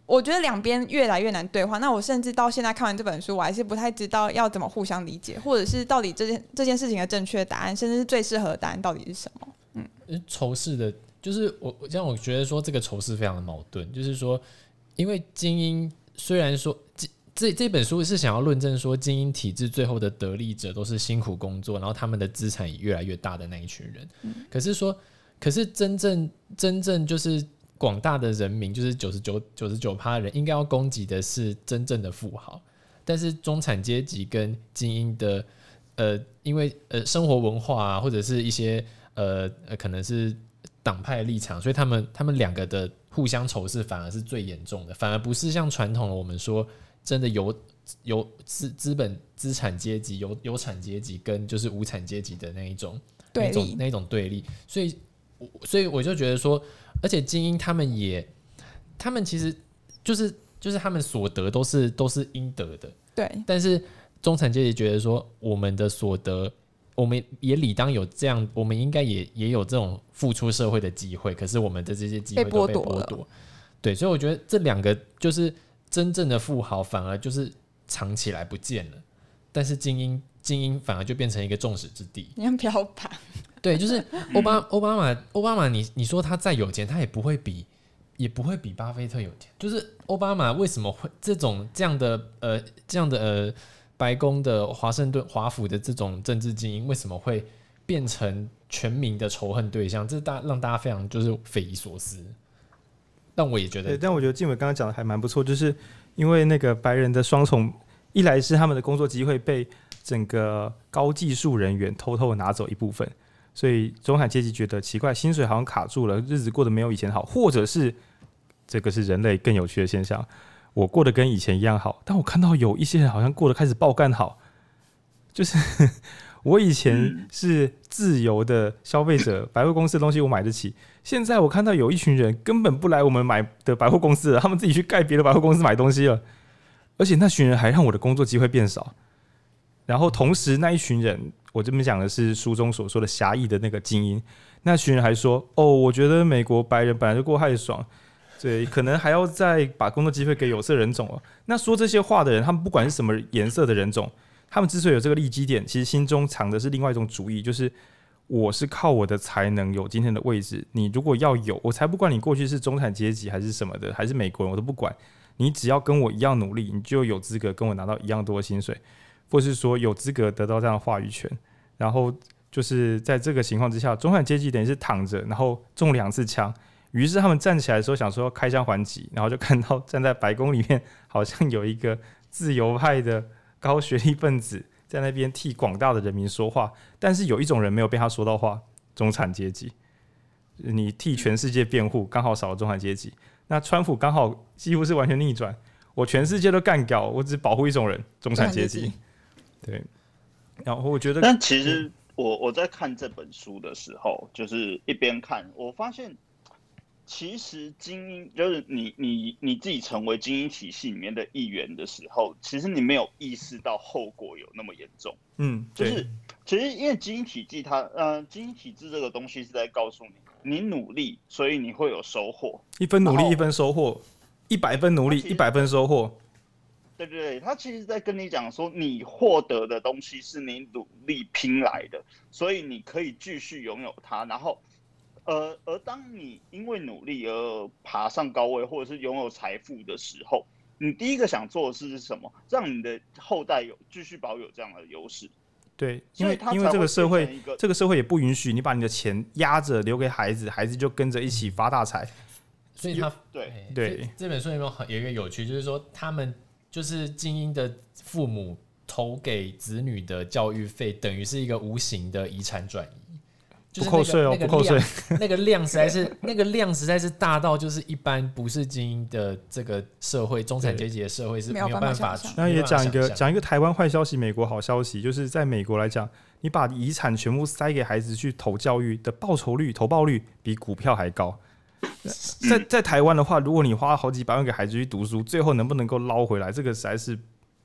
我觉得两边越来越难对话。那我甚至到现在看完这本书，我还是不太知道要怎么互相理解，或者是到底这件这件事情的正确答案，甚至是最适合的答案到底是什么？嗯，仇视的，就是我我这样，我觉得说这个仇视非常的矛盾，就是说，因为精英虽然说这这这本书是想要论证说精英体制最后的得利者都是辛苦工作，然后他们的资产也越来越大的那一群人，嗯、可是说。可是真正真正就是广大的人民，就是九十九九十九趴的人，应该要供给的是真正的富豪。但是中产阶级跟精英的，呃，因为呃生活文化啊，或者是一些呃呃可能是党派立场，所以他们他们两个的互相仇视反而是最严重的，反而不是像传统的我们说真的有有资资本资产阶级有有产阶级跟就是无产阶级的那一种那种那种对立，所以所以我就觉得说，而且精英他们也他们其实就是。就是他们所得都是都是应得的，对。但是中产阶级觉得说，我们的所得，我们也理当有这样，我们应该也也有这种付出社会的机会。可是我们的这些机会都被剥夺，夺，对。所以我觉得这两个就是真正的富豪，反而就是藏起来不见了。但是精英精英反而就变成一个众矢之的，你很标榜。对，就是奥巴奥巴马奥巴马，你你说他再有钱，他也不会比。也不会比巴菲特有钱。就是奥巴马为什么会这种这样的呃这样的呃白宫的华盛顿华府的这种政治精英为什么会变成全民的仇恨对象？这大让大家非常就是匪夷所思。但我也觉得，但我觉得静伟刚刚讲的还蛮不错，就是因为那个白人的双重，一来是他们的工作机会被整个高技术人员偷偷拿走一部分，所以中产阶级觉得奇怪，薪水好像卡住了，日子过得没有以前好，或者是。这个是人类更有趣的现象。我过得跟以前一样好，但我看到有一些人好像过得开始爆干好。就是 <laughs> 我以前是自由的消费者，百货公司的东西我买得起。现在我看到有一群人根本不来我们买的百货公司了，他们自己去盖别的百货公司买东西了。而且那群人还让我的工作机会变少。然后同时那一群人，我这边讲的是书中所说的狭义的那个精英，那群人还说：“哦，我觉得美国白人本来就过太爽。”对，可能还要再把工作机会给有色人种哦。那说这些话的人，他们不管是什么颜色的人种，他们之所以有这个利基点，其实心中藏的是另外一种主义，就是我是靠我的才能有今天的位置。你如果要有，我才不管你过去是中产阶级还是什么的，还是美国人，我都不管。你只要跟我一样努力，你就有资格跟我拿到一样多的薪水，或是说有资格得到这样的话语权。然后就是在这个情况之下，中产阶级等于是躺着，然后中两次枪。于是他们站起来的时候，想说开枪还击，然后就看到站在白宫里面，好像有一个自由派的高学历分子在那边替广大的人民说话。但是有一种人没有被他说到话，中产阶级。你替全世界辩护，刚好少了中产阶级。那川普刚好几乎是完全逆转，我全世界都干掉，我只保护一种人，中产阶级。对。然后我觉得，但其实我我在看这本书的时候，就是一边看，我发现。其实精英就是你，你你自己成为精英体系里面的一员的时候，其实你没有意识到后果有那么严重。嗯，就是其实因为精英体系它，呃，精英体制这个东西是在告诉你，你努力，所以你会有收获。一分努力一分收获，一百分努力一百分收获。对对对，他其实在跟你讲说，你获得的东西是你努力拼来的，所以你可以继续拥有它，然后。呃，而当你因为努力而爬上高位，或者是拥有财富的时候，你第一个想做的事是什么？让你的后代有继续保有这样的优势。对，因为因为这个社会，这个社会也不允许你把你的钱压着留给孩子，孩子就跟着一起发大财。所以他对对这本书里面有一个有趣，就是说他们就是精英的父母投给子女的教育费，等于是一个无形的遗产转移。不扣税哦，不扣税。那个量实在是，那个量实在是大到，就是一般不是精英的这个社会，中产阶级的社会是没有办法。那也讲一个讲一个台湾坏消息，美国好消息，就是在美国来讲，你把遗产全部塞给孩子去投教育的报酬率、投报率比股票还高。在在台湾的话，如果你花好几百万给孩子去读书，最后能不能够捞回来，这个实在是。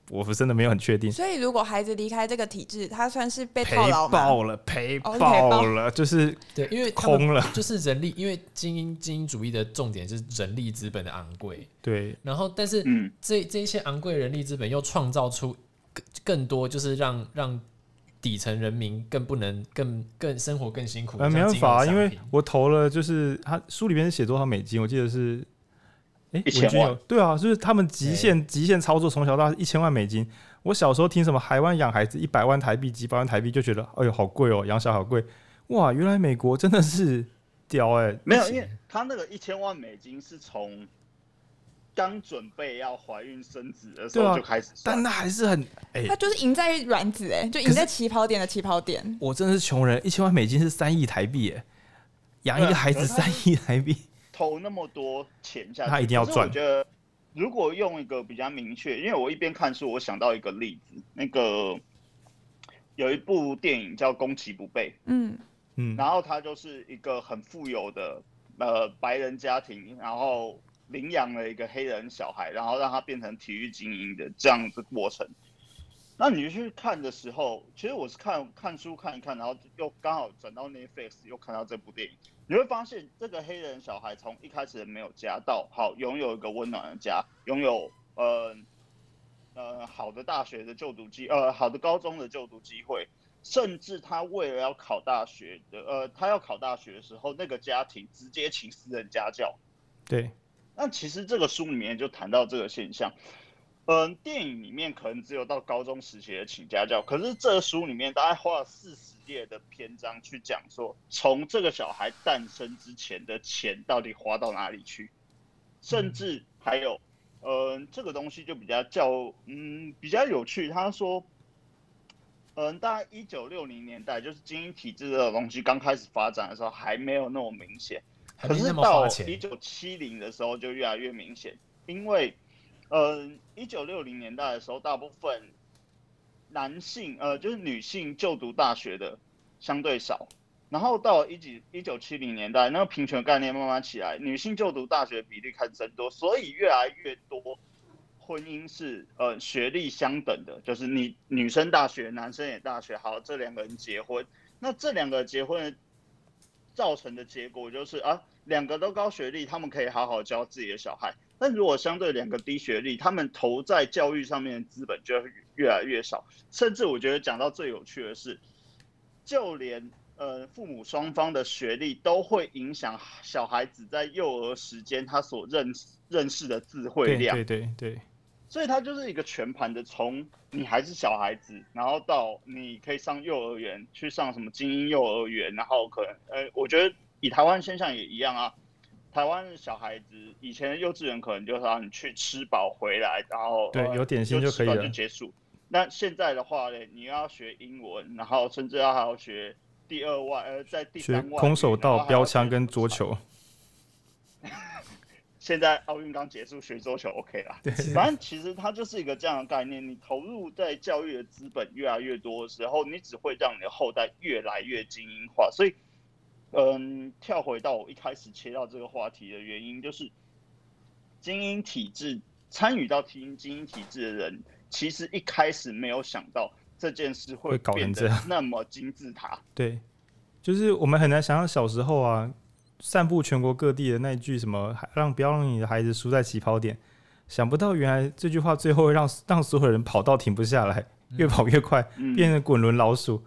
我真的没有很确定，所以如果孩子离开这个体制，他算是被套牢吗？赔爆了，赔爆了，就是对，因为空了，就是人力，因为精英精英主义的重点是人力资本的昂贵，对。然后，但是这这一些昂贵人力资本又创造出更更多，就是让让底层人民更不能更更生活更辛苦。没办法，因为我投了，就是他书里面写多少美金，我记得是。哎，文君有对啊，就是他们极限极限操作，从小到大一千万美金。我小时候听什么台湾养孩子一百万台币，几百万台币，就觉得哎呦好贵哦，养小孩好贵。哇，原来美国真的是屌哎、欸！没有，因为他那个一千万美金是从刚准备要怀孕生子的时候就开始算，但那还是很哎，欸、他就是赢在卵子哎、欸，就赢在起跑点的起跑点。我真的是穷人，一千万美金是三亿台币哎、欸，养一个孩子三亿台币，投那么多钱下去，他一定要赚。我觉得如果用一个比较明确，因为我一边看书，我想到一个例子，那个有一部电影叫《攻其不备》，嗯嗯，然后他就是一个很富有的呃白人家庭，然后。领养了一个黑人小孩，然后让他变成体育精英的这样的过程。那你去看的时候，其实我是看看书看一看，然后又刚好转到 Netflix，又看到这部电影。你会发现，这个黑人小孩从一开始没有家到好拥有一个温暖的家，拥有呃呃好的大学的就读机呃好的高中的就读机会，甚至他为了要考大学的呃他要考大学的时候，那个家庭直接请私人家教。对。那其实这个书里面就谈到这个现象，嗯，电影里面可能只有到高中时期的请家教，可是这个书里面大概花了四十页的篇章去讲说，从这个小孩诞生之前的钱到底花到哪里去，甚至还有，嗯，这个东西就比较叫，嗯，比较有趣。他说，嗯，大概一九六零年代，就是精英体制这种东西刚开始发展的时候，还没有那么明显。可是到一九七零的时候就越来越明显，因为，呃，一九六零年代的时候，大部分男性呃就是女性就读大学的相对少，然后到一九一九七零年代，那个平权概念慢慢起来，女性就读大学比例开始增多，所以越来越多婚姻是呃学历相等的，就是你女生大学，男生也大学，好，这两个人结婚，那这两个结婚造成的结果就是啊。两个都高学历，他们可以好好教自己的小孩。但如果相对两个低学历，他们投在教育上面的资本就会越来越少。甚至我觉得讲到最有趣的是，就连呃父母双方的学历都会影响小孩子在幼儿时间他所认认识的智慧量。对对对对。所以它就是一个全盘的，从你还是小孩子，然后到你可以上幼儿园，去上什么精英幼儿园，然后可能呃，我觉得。以台湾现象也一样啊，台湾的小孩子以前幼稚园可能就是让你去吃饱回来，然后对有点心就可以了就结束。那现在的话呢，你要学英文，然后甚至要还要学第二外呃，在第三外空手道、标枪跟桌球。<laughs> 现在奥运刚结束，学桌球 OK 啦。对，反正其实它就是一个这样的概念，你投入在教育的资本越来越多的时候，你只会让你的后代越来越精英化，所以。嗯，跳回到我一开始切到这个话题的原因，就是精英体制参与到精精英体制的人，其实一开始没有想到这件事会搞成这样那么金字塔。对，就是我们很难想象小时候啊，散布全国各地的那句什么“让不要让你的孩子输在起跑点”，想不到原来这句话最后会让让所有人跑到停不下来，越跑越快，嗯、变成滚轮老鼠。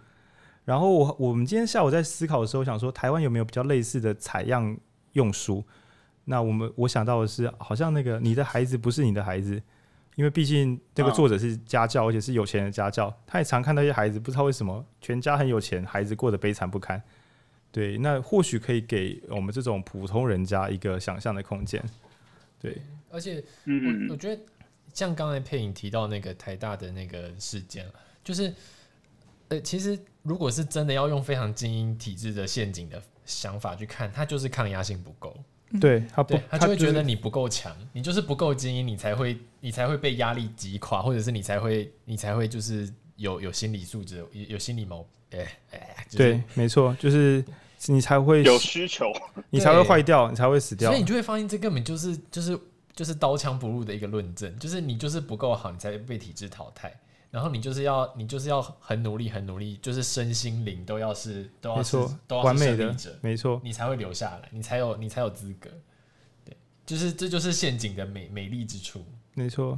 然后我我们今天下午在思考的时候，想说台湾有没有比较类似的采样用书？那我们我想到的是，好像那个你的孩子不是你的孩子，因为毕竟这个作者是家教，而且是有钱的家教，他也常看到一些孩子，不知道为什么全家很有钱，孩子过得悲惨不堪。对，那或许可以给我们这种普通人家一个想象的空间。对，而且我我觉得像刚才佩影提到那个台大的那个事件，就是。呃，其实如果是真的要用非常精英体制的陷阱的想法去看，它就是抗压性不够。对他不，他就会觉得你不够强，你就是不够精英，你才会你才会被压力击垮，或者是你才会你才会就是有有心理素质，有有心理毛病。哎哎，就是、对，没错，就是你才会有需求，<laughs> 你才会坏掉，你才会死掉。所以你就会发现，这根本就是就是就是刀枪不入的一个论证，就是你就是不够好，你才会被体制淘汰。然后你就是要，你就是要很努力，很努力，就是身心灵都要是，都要是，都要是完美的，没错，你才会留下来，你才有，你才有资格。对，就是这就是陷阱的美美丽之处，没错。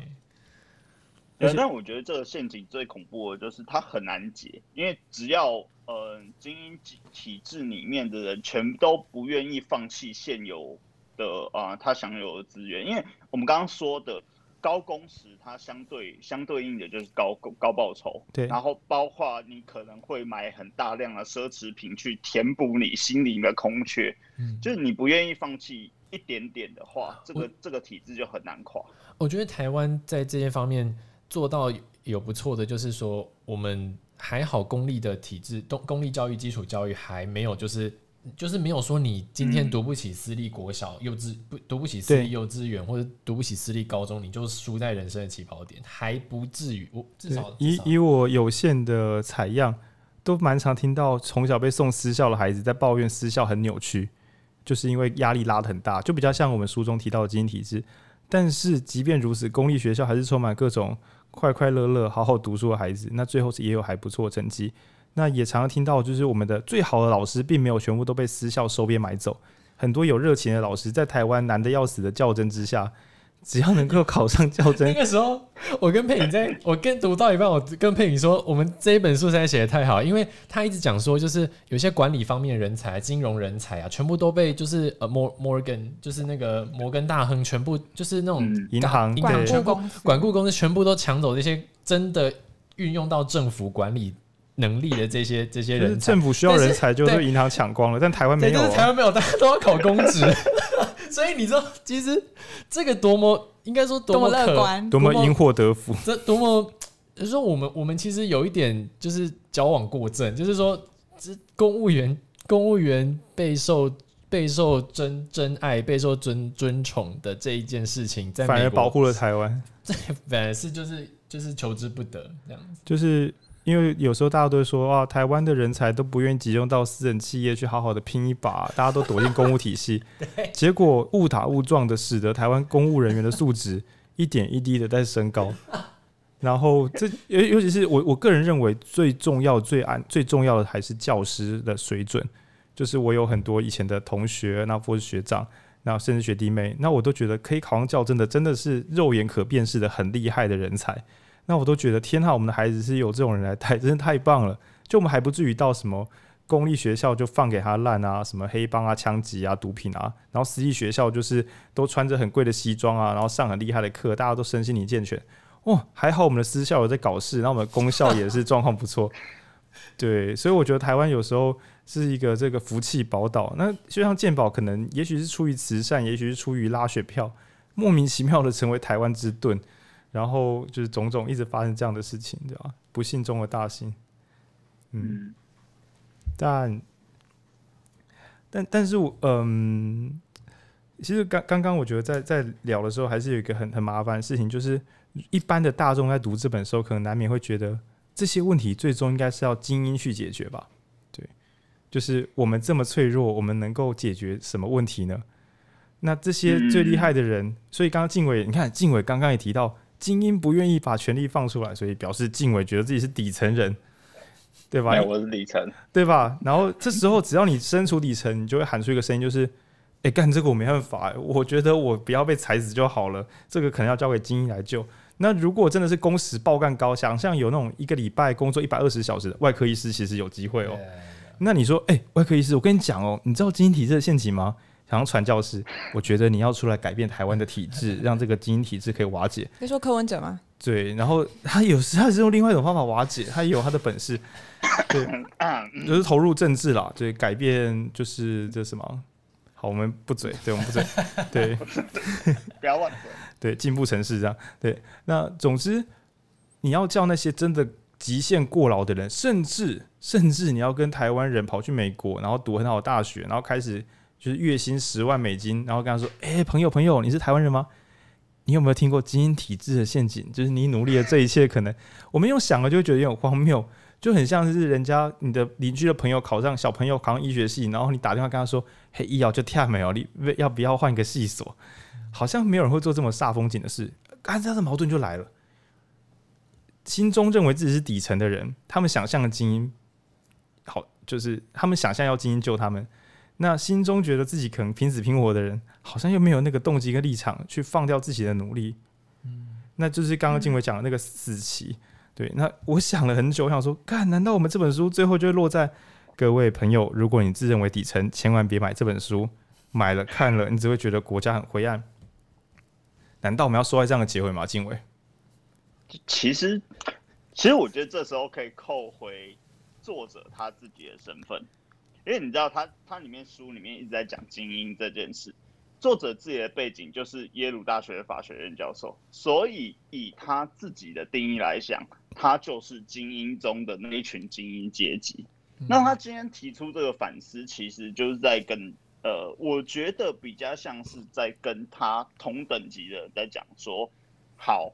对，但我觉得这个陷阱最恐怖的就是它很难解，因为只要呃精英体体制里面的人全都不愿意放弃现有的啊、呃、他享有的资源，因为我们刚刚说的。高工时，它相对相对应的就是高高报酬。对，然后包括你可能会买很大量的奢侈品去填补你心里的空缺。嗯，就是你不愿意放弃一点点的话，这个这个体制就很难垮。我觉得台湾在这些方面做到有不错的，就是说我们还好，公立的体制，公公立教育基础教育还没有就是。就是没有说你今天读不起私立国小、幼稚不读不起私立幼稚园或者读不起私立高中，你就输在人生的起跑点，还不至于。我至少以以我有限的采样，都蛮常听到从小被送私校的孩子在抱怨私校很扭曲，就是因为压力拉得很大，就比较像我们书中提到的精英体制。但是即便如此，公立学校还是充满各种快快乐乐、好好读书的孩子，那最后是也有还不错成绩。那也常常听到，就是我们的最好的老师，并没有全部都被私校收编买走。很多有热情的老师，在台湾难的要死的较真之下，只要能够考上教甄。那个时候，我跟佩影在，我跟读到一半，我跟佩影说，我们这一本书实在写的太好，因为他一直讲说，就是有些管理方面的人才、金融人才啊，全部都被就是呃摩摩根，就是那个摩根大亨，全部就是那种银行管顾公司，管顾公司全部都抢走这些真的运用到政府管理。能力的这些这些人，政府需要人才，就是银行抢光了。但台湾没有，台湾没有，大家都要考公职。所以你知道，其实这个多么应该说多么乐观，多么因祸得福。这多么就是说，我们我们其实有一点就是矫枉过正，就是说，这公务员公务员备受备受真真爱、备受尊尊崇的这一件事情，在反而保护了台湾。这 <laughs> 反而是就是就是求之不得这样子，就是。因为有时候大家都会说啊，台湾的人才都不愿意集中到私人企业去好好的拼一把，大家都躲进公务体系，<laughs> 结果误打误撞的使得台湾公务人员的素质一点一滴的在升高。<laughs> 然后这尤尤其是我我个人认为最重要、最安最重要的还是教师的水准。就是我有很多以前的同学，那或是学长，那甚至学弟妹，那我都觉得可以考上教真的，真的是肉眼可辨识的很厉害的人才。那我都觉得天啊，我们的孩子是有这种人来带，真的太棒了。就我们还不至于到什么公立学校就放给他烂啊，什么黑帮啊、枪击啊、毒品啊，然后私立学校就是都穿着很贵的西装啊，然后上很厉害的课，大家都身心灵健全。哦，还好我们的私校有在搞事，那我们的公校也是状况不错。<laughs> 对，所以我觉得台湾有时候是一个这个福气宝岛。那就像健保，可能也许是出于慈善，也许是出于拉选票，莫名其妙的成为台湾之盾。然后就是种种一直发生这样的事情，对吧？不幸中的大幸，嗯，但但但是我嗯，其实刚刚刚我觉得在在聊的时候，还是有一个很很麻烦的事情，就是一般的大众在读这本书，可能难免会觉得这些问题最终应该是要精英去解决吧？对，就是我们这么脆弱，我们能够解决什么问题呢？那这些最厉害的人，所以刚刚静伟，你看静伟刚刚也提到。精英不愿意把权力放出来，所以表示晋玮觉得自己是底层人，对吧？我是底层，对吧？然后这时候只要你身处底层，你就会喊出一个声音，就是：哎、欸，干这个我没办法，我觉得我不要被踩死就好了。这个可能要交给精英来救。那如果真的是工时爆干高，想象有那种一个礼拜工作一百二十小时的外科医师，其实有机会哦。那你说，哎、欸，外科医师，我跟你讲哦，你知道精英体制的陷阱吗？想要传教士，我觉得你要出来改变台湾的体制，<laughs> 让这个精英体制可以瓦解。你说柯文哲吗？对，然后他有时他是用另外一种方法瓦解，他也有他的本事。<laughs> 对，就是投入政治啦，对，改变就是这什么？好，我们不嘴，对，我们不嘴，<laughs> 对，不要忘嘴。对，进步城市这样。对，那总之你要叫那些真的极限过劳的人，甚至甚至你要跟台湾人跑去美国，然后读很好的大学，然后开始。就是月薪十万美金，然后跟他说：“哎、朋友，朋友，你是台湾人吗？你有没有听过精英体制的陷阱？就是你努力的这一切，可能我们用想了就觉得有点荒谬，就很像是人家你的邻居的朋友考上小朋友考上医学系，然后你打电话跟他说：‘嘿，医药就跳没有，你要不要换个系所？’好像没有人会做这么煞风景的事。啊，这样的矛盾就来了。心中认为自己是底层的人，他们想象的精英，好，就是他们想象要精英救他们。”那心中觉得自己可能拼死拼活的人，好像又没有那个动机跟立场去放掉自己的努力。嗯，那就是刚刚静伟讲的那个死期。对，那我想了很久，我想说，看，难道我们这本书最后就会落在各位朋友，如果你自认为底层，千万别买这本书，买了看了，你只会觉得国家很灰暗。难道我们要说在这样的结尾吗？静伟，其实，其实我觉得这时候可以扣回作者他自己的身份，因为你知道他他里面书里面一直在讲精英这件事。作者自己的背景就是耶鲁大学的法学院教授，所以以他自己的定义来讲，他就是精英中的那一群精英阶级。那他今天提出这个反思，其实就是在跟呃，我觉得比较像是在跟他同等级的人在讲说，好，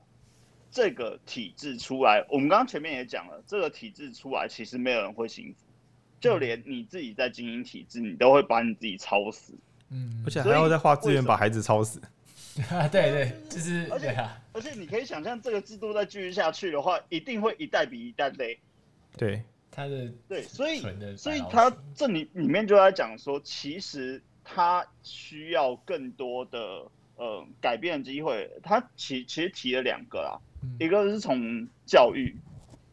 这个体制出来，我们刚刚前面也讲了，这个体制出来，其实没有人会幸福，就连你自己在精英体制，你都会把你自己操死。嗯，而且还要再花资源把孩子操死。<laughs> 啊，对对，就是而且啊，而且你可以想象，这个制度再继续下去的话，一定会一代比一代累。对，他的对，所以所以他这里里面就在讲说，其实他需要更多的呃改变的机会。他其其实提了两个啦，一个是从教育，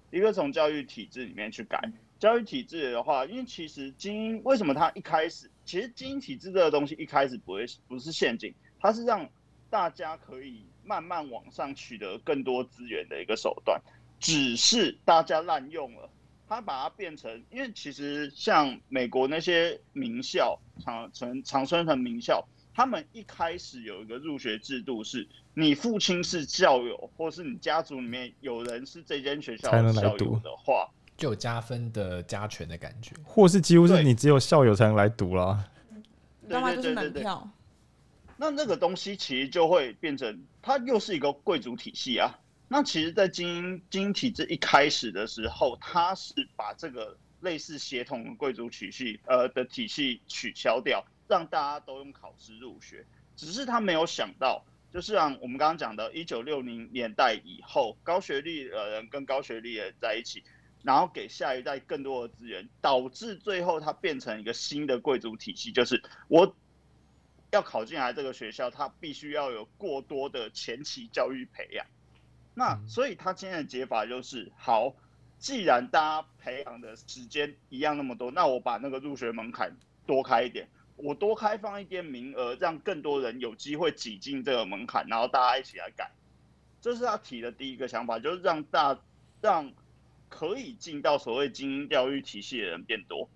一个从教育体制里面去改。教育体制的话，因为其实精英为什么他一开始？其实精英体制这个东西一开始不会不是陷阱，它是让大家可以慢慢往上取得更多资源的一个手段，只是大家滥用了，他把它变成，因为其实像美国那些名校，长城、长春藤名校，他们一开始有一个入学制度，是你父亲是校友，或是你家族里面有人是这间学校的校友的话。就有加分的加权的感觉，或是几乎是你只有校友才能来读了。要么就是门票。那那个东西其实就会变成，它又是一个贵族体系啊。那其实，在精英精英体制一开始的时候，它是把这个类似协同贵族体系呃的体系取消掉，让大家都用考试入学。只是他没有想到，就是像我们刚刚讲的，一九六零年代以后，高学历的人跟高学历的人在一起。然后给下一代更多的资源，导致最后它变成一个新的贵族体系，就是我要考进来这个学校，它必须要有过多的前期教育培养。那所以他今天的解法就是：好，既然大家培养的时间一样那么多，那我把那个入学门槛多开一点，我多开放一点名额，让更多人有机会挤进这个门槛，然后大家一起来改。这是他提的第一个想法，就是让大让。可以进到所谓精英教育体系的人变多，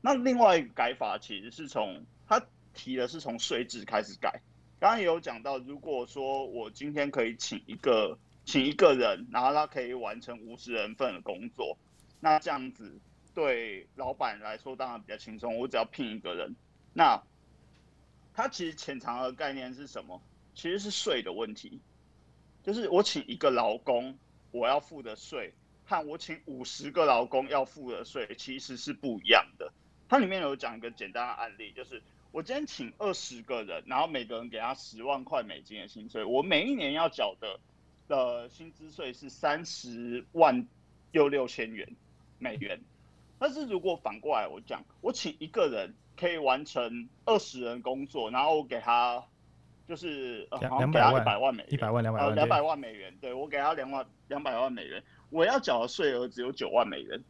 那另外一个改法其实是从他提的是从税制开始改。刚刚也有讲到，如果说我今天可以请一个请一个人，然后他可以完成五十人份的工作，那这样子对老板来说当然比较轻松。我只要聘一个人，那他其实潜藏的概念是什么？其实是税的问题，就是我请一个劳工，我要付的税。看我请五十个劳工要付的税其实是不一样的。它里面有讲一个简单的案例，就是我今天请二十个人，然后每个人给他十万块美金的薪水，我每一年要缴的的薪资税是三十万又六千元美元。但是如果反过来我讲，我请一个人可以完成二十人工作，然后我给他就是两百万美元，一百万两百万两百万美元，对，我给他两万两百万美元。我要缴的税额只有九万美元，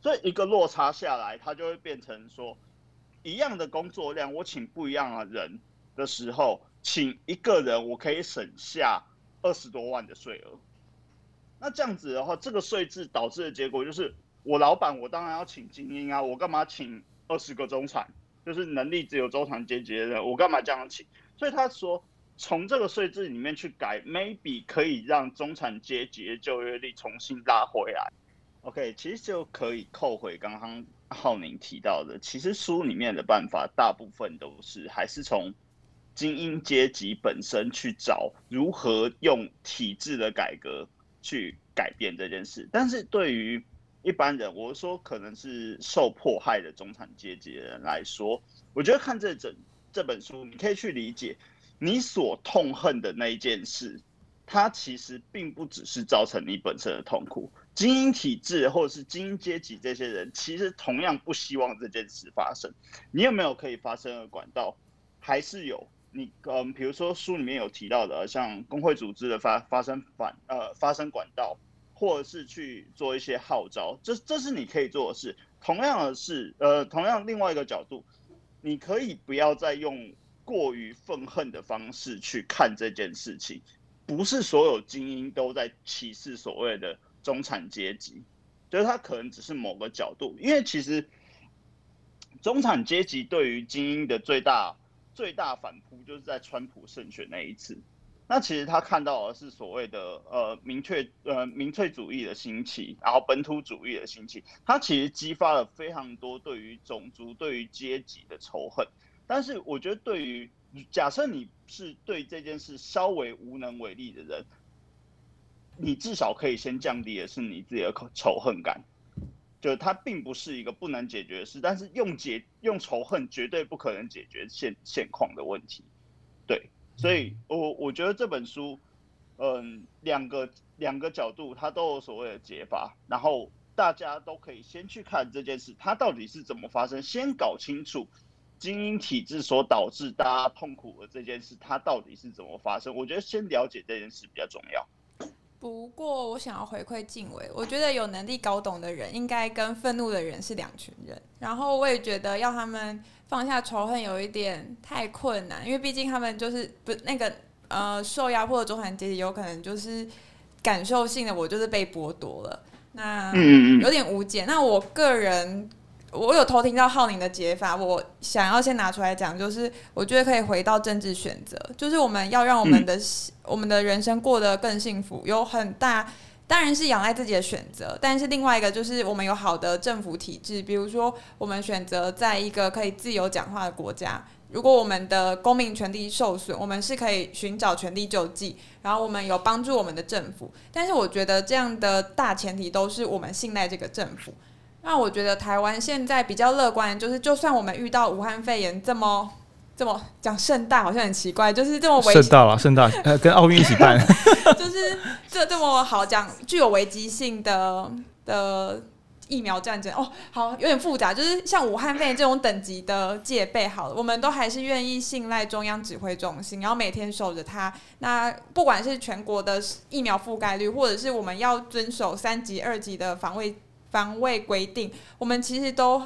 所以一个落差下来，它就会变成说，一样的工作量，我请不一样的人的时候，请一个人我可以省下二十多万的税额。那这样子的话，这个税制导致的结果就是，我老板我当然要请精英啊，我干嘛请二十个中产？就是能力只有中产阶级的人，我干嘛这样请？所以他说。从这个税制里面去改，maybe 可以让中产阶级的就业率重新拉回来。OK，其实就可以扣回刚刚浩宁提到的，其实书里面的办法大部分都是还是从精英阶级本身去找如何用体制的改革去改变这件事。但是对于一般人，我说可能是受迫害的中产阶级的人来说，我觉得看这整这本书，你可以去理解。你所痛恨的那一件事，它其实并不只是造成你本身的痛苦。精英体制或者是精英阶级这些人，其实同样不希望这件事发生。你有没有可以发生的管道？还是有你嗯，比如说书里面有提到的，像工会组织的发发生反呃发生管道，或者是去做一些号召，这这是你可以做的事。同样的是呃，同样另外一个角度，你可以不要再用。过于愤恨的方式去看这件事情。不是所有精英都在歧视所谓的中产阶级，就是他可能只是某个角度，因为其实中产阶级对于精英的最大最大反扑，就是在川普胜选那一次。那其实他看到的是所谓的呃民粹呃民粹主义的兴起，然后本土主义的兴起，他其实激发了非常多对于种族、对于阶级的仇恨。但是我觉得对于假设你是对这件事稍微无能为力的人，你至少可以先降低的是你自己的仇恨感，就它并不是一个不能解决的事，但是用解用仇恨绝对不可能解决现现况的问题，对，所以我我觉得这本书，嗯，两个两个角度它都有所谓的解法，然后大家都可以先去看这件事它到底是怎么发生，先搞清楚。精英体制所导致大家痛苦的这件事，它到底是怎么发生？我觉得先了解这件事比较重要。不过，我想要回馈静伟，我觉得有能力搞懂的人，应该跟愤怒的人是两群人。然后，我也觉得要他们放下仇恨有一点太困难，因为毕竟他们就是不那个呃受压迫的中产阶级，有可能就是感受性的，我就是被剥夺了，那有点无解。那我个人。我有偷听到浩宁的解法，我想要先拿出来讲，就是我觉得可以回到政治选择，就是我们要让我们的、嗯、我们的人生过得更幸福，有很大当然是仰赖自己的选择，但是另外一个就是我们有好的政府体制，比如说我们选择在一个可以自由讲话的国家，如果我们的公民权利受损，我们是可以寻找权利救济，然后我们有帮助我们的政府，但是我觉得这样的大前提都是我们信赖这个政府。那我觉得台湾现在比较乐观，就是就算我们遇到武汉肺炎这么这么讲盛大，好像很奇怪，就是这么危险。盛大了，盛大，呃，跟奥运一起办，<laughs> 就是这这么好讲，具有危机性的的疫苗战争哦，好有点复杂，就是像武汉肺炎这种等级的戒备，好了，我们都还是愿意信赖中央指挥中心，然后每天守着它。那不管是全国的疫苗覆盖率，或者是我们要遵守三级、二级的防卫。防卫规定，我们其实都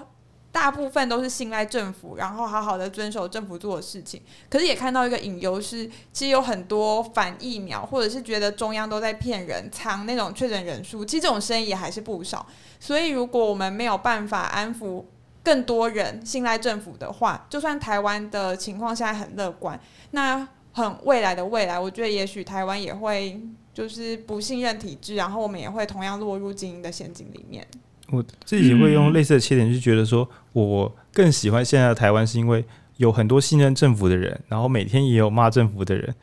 大部分都是信赖政府，然后好好的遵守政府做的事情。可是也看到一个隐忧是，其实有很多反疫苗，或者是觉得中央都在骗人，藏那种确诊人数，其实这种声音也还是不少。所以如果我们没有办法安抚更多人信赖政府的话，就算台湾的情况现在很乐观，那很未来的未来，我觉得也许台湾也会。就是不信任体制，然后我们也会同样落入精英的陷阱里面。我自己会用类似的切点，就觉得说，我更喜欢现在的台湾，是因为有很多信任政府的人，然后每天也有骂政府的人，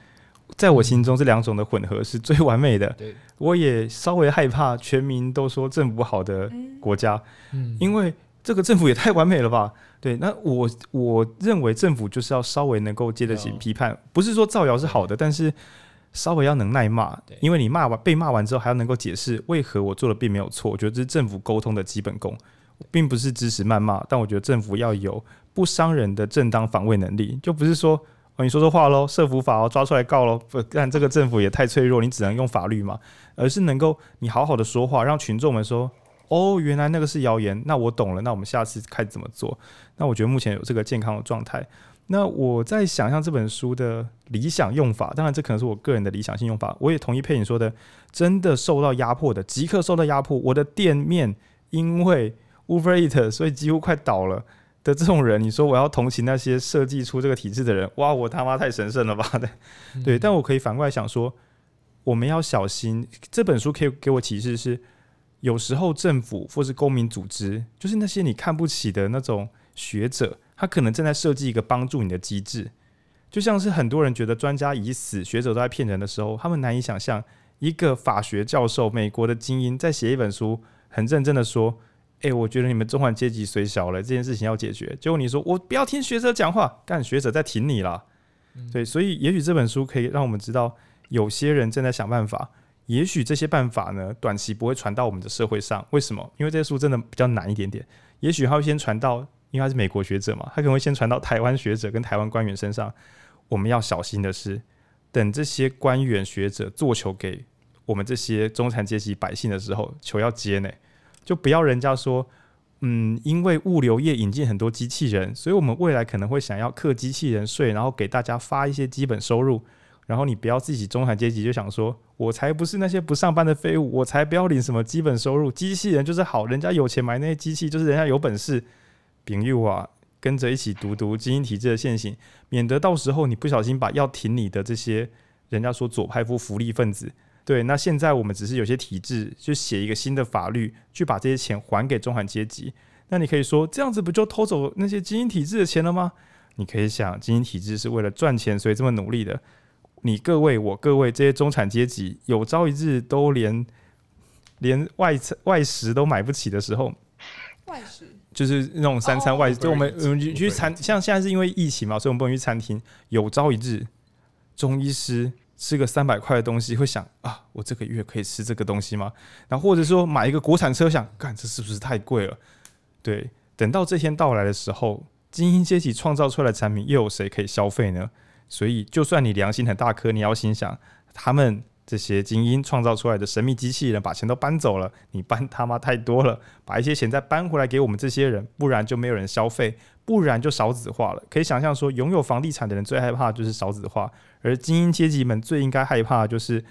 在我心中这两种的混合是最完美的。对，我也稍微害怕全民都说政府好的国家，嗯，因为这个政府也太完美了吧？对，那我我认为政府就是要稍微能够接得起批判，不是说造谣是好的，但是。稍微要能耐骂，因为你骂完被骂完之后还要能够解释为何我做的并没有错，我觉得这是政府沟通的基本功，并不是支持谩骂，但我觉得政府要有不伤人的正当防卫能力，就不是说哦你说说话喽，社福法哦抓出来告喽，不但这个政府也太脆弱，你只能用法律嘛，而是能够你好好的说话，让群众们说哦原来那个是谣言，那我懂了，那我们下次看怎么做，那我觉得目前有这个健康的状态。那我在想象这本书的理想用法，当然这可能是我个人的理想性用法。我也同意佩影说的，真的受到压迫的，即刻受到压迫，我的店面因为 Uber Eats 所以几乎快倒了的这种人，你说我要同情那些设计出这个体制的人，哇，我他妈太神圣了吧？对，对，但我可以反过来想说，我们要小心。这本书可以给我启示是，有时候政府或是公民组织，就是那些你看不起的那种学者。他可能正在设计一个帮助你的机制，就像是很多人觉得专家已死，学者都在骗人的时候，他们难以想象一个法学教授，美国的精英在写一本书，很认真的说：“诶、欸，我觉得你们中产阶级虽小了，这件事情要解决。”结果你说：“我不要听学者讲话，干学者在挺你了。”对，所以也许这本书可以让我们知道，有些人正在想办法，也许这些办法呢，短期不会传到我们的社会上。为什么？因为这些书真的比较难一点点，也许他会先传到。因为他是美国学者嘛，他可能会先传到台湾学者跟台湾官员身上。我们要小心的是，等这些官员学者做球给我们这些中产阶级百姓的时候，球要接呢，就不要人家说嗯，因为物流业引进很多机器人，所以我们未来可能会想要课机器人税，然后给大家发一些基本收入。然后你不要自己中产阶级就想说，我才不是那些不上班的废物，我才不要领什么基本收入。机器人就是好，人家有钱买那些机器，就是人家有本事。朋友啊，跟着一起读读精英体制的现行，免得到时候你不小心把要挺你的这些人家说左派夫福利分子。对，那现在我们只是有些体制，就写一个新的法律，去把这些钱还给中产阶级。那你可以说，这样子不就偷走那些精英体制的钱了吗？你可以想，精英体制是为了赚钱，所以这么努力的。你各位，我各位，这些中产阶级，有朝一日都连连外外食都买不起的时候，外食就是那种三餐外就我们我们去餐，像现在是因为疫情嘛，所以我们不能去餐厅。有朝一日，中医师吃个三百块的东西，会想啊，我这个月可以吃这个东西吗？然后或者说买一个国产车，想，干这是不是太贵了？对，等到这天到来的时候，精英阶级创造出来的产品，又有谁可以消费呢？所以，就算你良心很大颗，你要心想，他们这些精英创造出来的神秘机器人把钱都搬走了，你搬他妈太多了，把一些钱再搬回来给我们这些人，不然就没有人消费，不然就少子化了。可以想象说，拥有房地产的人最害怕的就是少子化，而精英阶级们最应该害怕的就是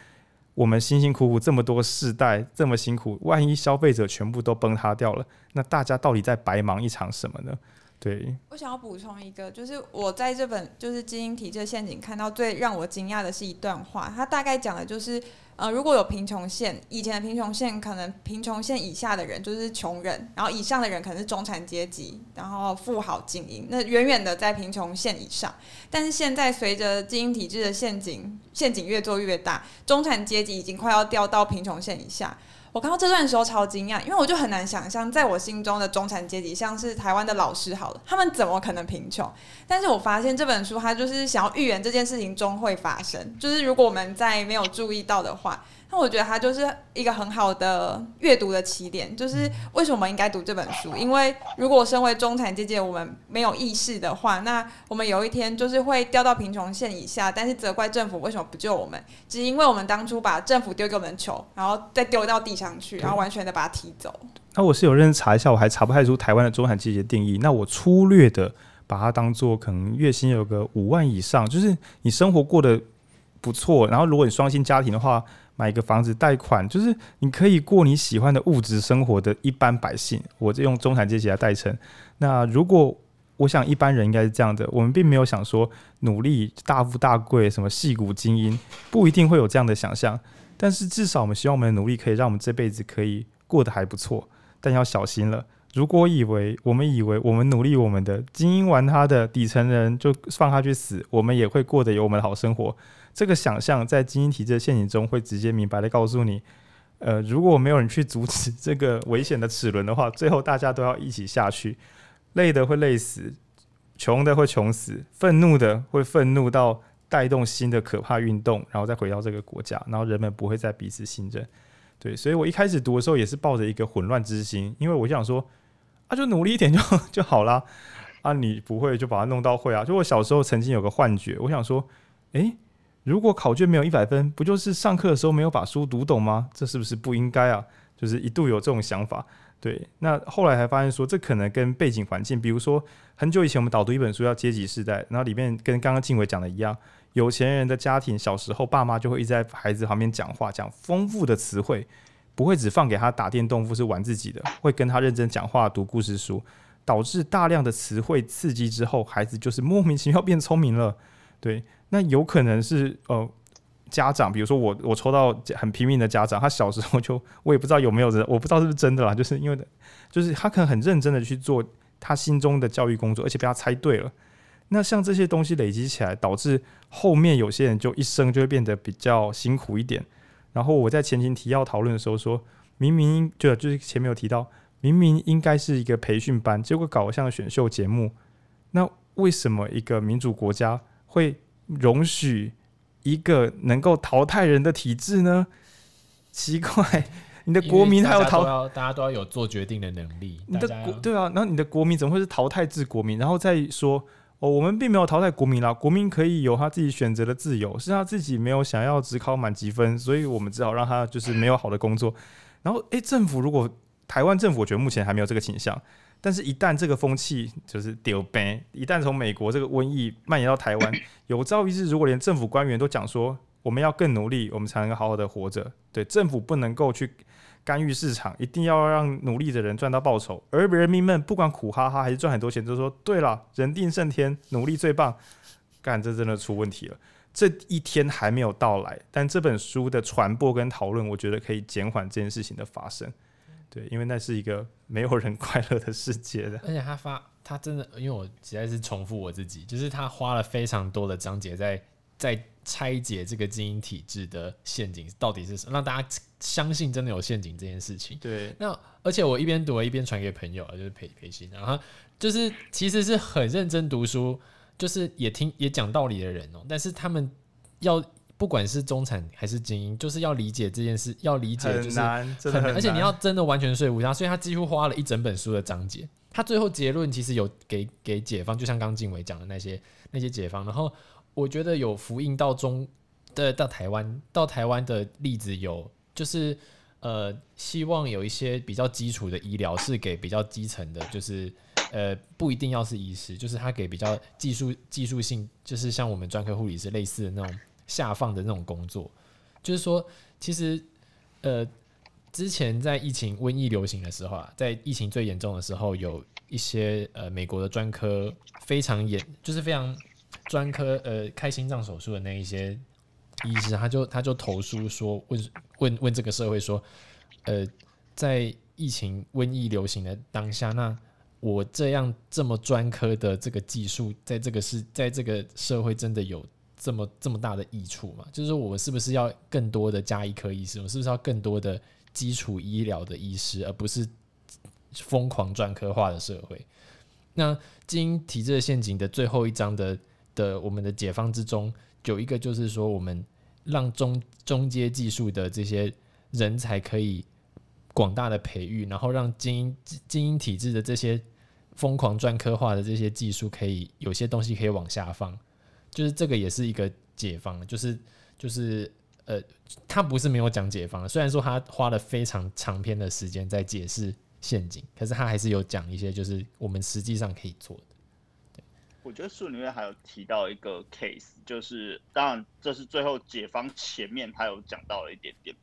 我们辛辛苦苦这么多世代这么辛苦，万一消费者全部都崩塌掉了，那大家到底在白忙一场什么呢？对，我想要补充一个，就是我在这本就是《精英体制陷阱》看到最让我惊讶的是一段话，它大概讲的就是，呃，如果有贫穷线，以前的贫穷线可能贫穷线以下的人就是穷人，然后以上的人可能是中产阶级，然后富豪精英，那远远的在贫穷线以上。但是现在随着精英体制的陷阱陷阱越做越大，中产阶级已经快要掉到贫穷线以下。我看到这段的时候超惊讶，因为我就很难想象，在我心中的中产阶级，像是台湾的老师好了，他们怎么可能贫穷？但是我发现这本书，它就是想要预言这件事情终会发生，就是如果我们在没有注意到的话。那我觉得它就是一个很好的阅读的起点，就是为什么我们应该读这本书？因为如果身为中产阶级，我们没有意识的话，那我们有一天就是会掉到贫穷线以下，但是责怪政府为什么不救我们？只因为我们当初把政府丢给我们的球，然后再丢到地上去，然后完全的把它踢走。那我是有认真查一下，我还查不太出台湾的中产阶级的定义。那我粗略的把它当做可能月薪有个五万以上，就是你生活过得不错，然后如果你双薪家庭的话。买一个房子贷款，就是你可以过你喜欢的物质生活的一般百姓，我就用中产阶级来代称。那如果我想一般人应该是这样的，我们并没有想说努力大富大贵，什么戏骨精英，不一定会有这样的想象。但是至少我们希望我们的努力可以让我们这辈子可以过得还不错。但要小心了，如果以为我们以为我们努力我们的精英玩他的底层人就放他去死，我们也会过得有我们的好生活。这个想象在精英体制的陷阱中会直接明白的告诉你，呃，如果没有人去阻止这个危险的齿轮的话，最后大家都要一起下去，累的会累死，穷的会穷死，愤怒的会愤怒到带动新的可怕运动，然后再回到这个国家，然后人们不会再彼此信任。对，所以我一开始读的时候也是抱着一个混乱之心，因为我想说，啊，就努力一点就 <laughs> 就好啦，啊，你不会就把它弄到会啊。就我小时候曾经有个幻觉，我想说，诶。如果考卷没有一百分，不就是上课的时候没有把书读懂吗？这是不是不应该啊？就是一度有这种想法。对，那后来才发现说，这可能跟背景环境，比如说很久以前我们导读一本书叫《阶级世代》，然后里面跟刚刚静伟讲的一样，有钱人的家庭小时候爸妈就会一直在孩子旁边讲话，讲丰富的词汇，不会只放给他打电动或是玩自己的，会跟他认真讲话、读故事书，导致大量的词汇刺激之后，孩子就是莫名其妙变聪明了。对。那有可能是呃家长，比如说我我抽到很拼命的家长，他小时候就我也不知道有没有人，我不知道是不是真的啦，就是因为就是他可能很认真的去做他心中的教育工作，而且被他猜对了。那像这些东西累积起来，导致后面有些人就一生就会变得比较辛苦一点。然后我在前情提要讨论的时候说，明明就就是前面有提到，明明应该是一个培训班，结果搞得像选秀节目。那为什么一个民主国家会容许一个能够淘汰人的体制呢？<laughs> 奇怪，你的国民还有淘，大家都要有做决定的能力。你的国对啊，然后你的国民怎么会是淘汰制国民？然后再说哦，我们并没有淘汰国民啦，国民可以有他自己选择的自由，是他自己没有想要只考满级分，所以我们只好让他就是没有好的工作。然后诶，政府如果台湾政府我觉得目前还没有这个倾向，但是一旦这个风气就是丢呗，一旦从美国这个瘟疫蔓延到台湾，<coughs> 有朝一日如果连政府官员都讲说我们要更努力，我们才能够好好的活着，对，政府不能够去干预市场，一定要让努力的人赚到报酬，而人民们不管苦哈哈还是赚很多钱，都说对了，人定胜天，努力最棒，干这真的出问题了。这一天还没有到来，但这本书的传播跟讨论，我觉得可以减缓这件事情的发生。对，因为那是一个没有人快乐的世界的。<laughs> 而且他发，他真的，因为我实在是重复我自己，就是他花了非常多的章节在在拆解这个精英体制的陷阱到底是什么，让大家相信真的有陷阱这件事情。对，那而且我一边读了一边传给朋友，就是培培新，然后就是其实是很认真读书。就是也听也讲道理的人哦、喔，但是他们要不管是中产还是精英，就是要理解这件事，要理解就是很难，真的很难，而且你要真的完全说服他，所以他几乎花了一整本书的章节。他最后结论其实有给给解方，就像刚静伟讲的那些那些解方，然后我觉得有福音到中的到台湾，到台湾的例子有就是呃，希望有一些比较基础的医疗是给比较基层的，就是。呃，不一定要是医师，就是他给比较技术技术性，就是像我们专科护理师类似的那种下放的那种工作。就是说，其实呃，之前在疫情瘟疫流行的时候啊，在疫情最严重的时候，有一些呃美国的专科非常严，就是非常专科呃开心脏手术的那一些医师，他就他就投诉说，问问问这个社会说，呃，在疫情瘟疫流行的当下，那我这样这么专科的这个技术，在这个是在这个社会真的有这么这么大的益处嘛？就是，我是不是要更多的加医科医师？我是不是要更多的基础医疗的医师，而不是疯狂专科化的社会？那精英体制的陷阱的最后一章的的我们的解放之中，有一个就是说，我们让中中阶技术的这些人才可以广大的培育，然后让精英精英体制的这些。疯狂专科化的这些技术，可以有些东西可以往下放，就是这个也是一个解方，就是就是呃，他不是没有讲解方，虽然说他花了非常长篇的时间在解释陷阱，可是他还是有讲一些就是我们实际上可以做的。对，我觉得书里面还有提到一个 case，就是当然这是最后解方前面他有讲到了一点点，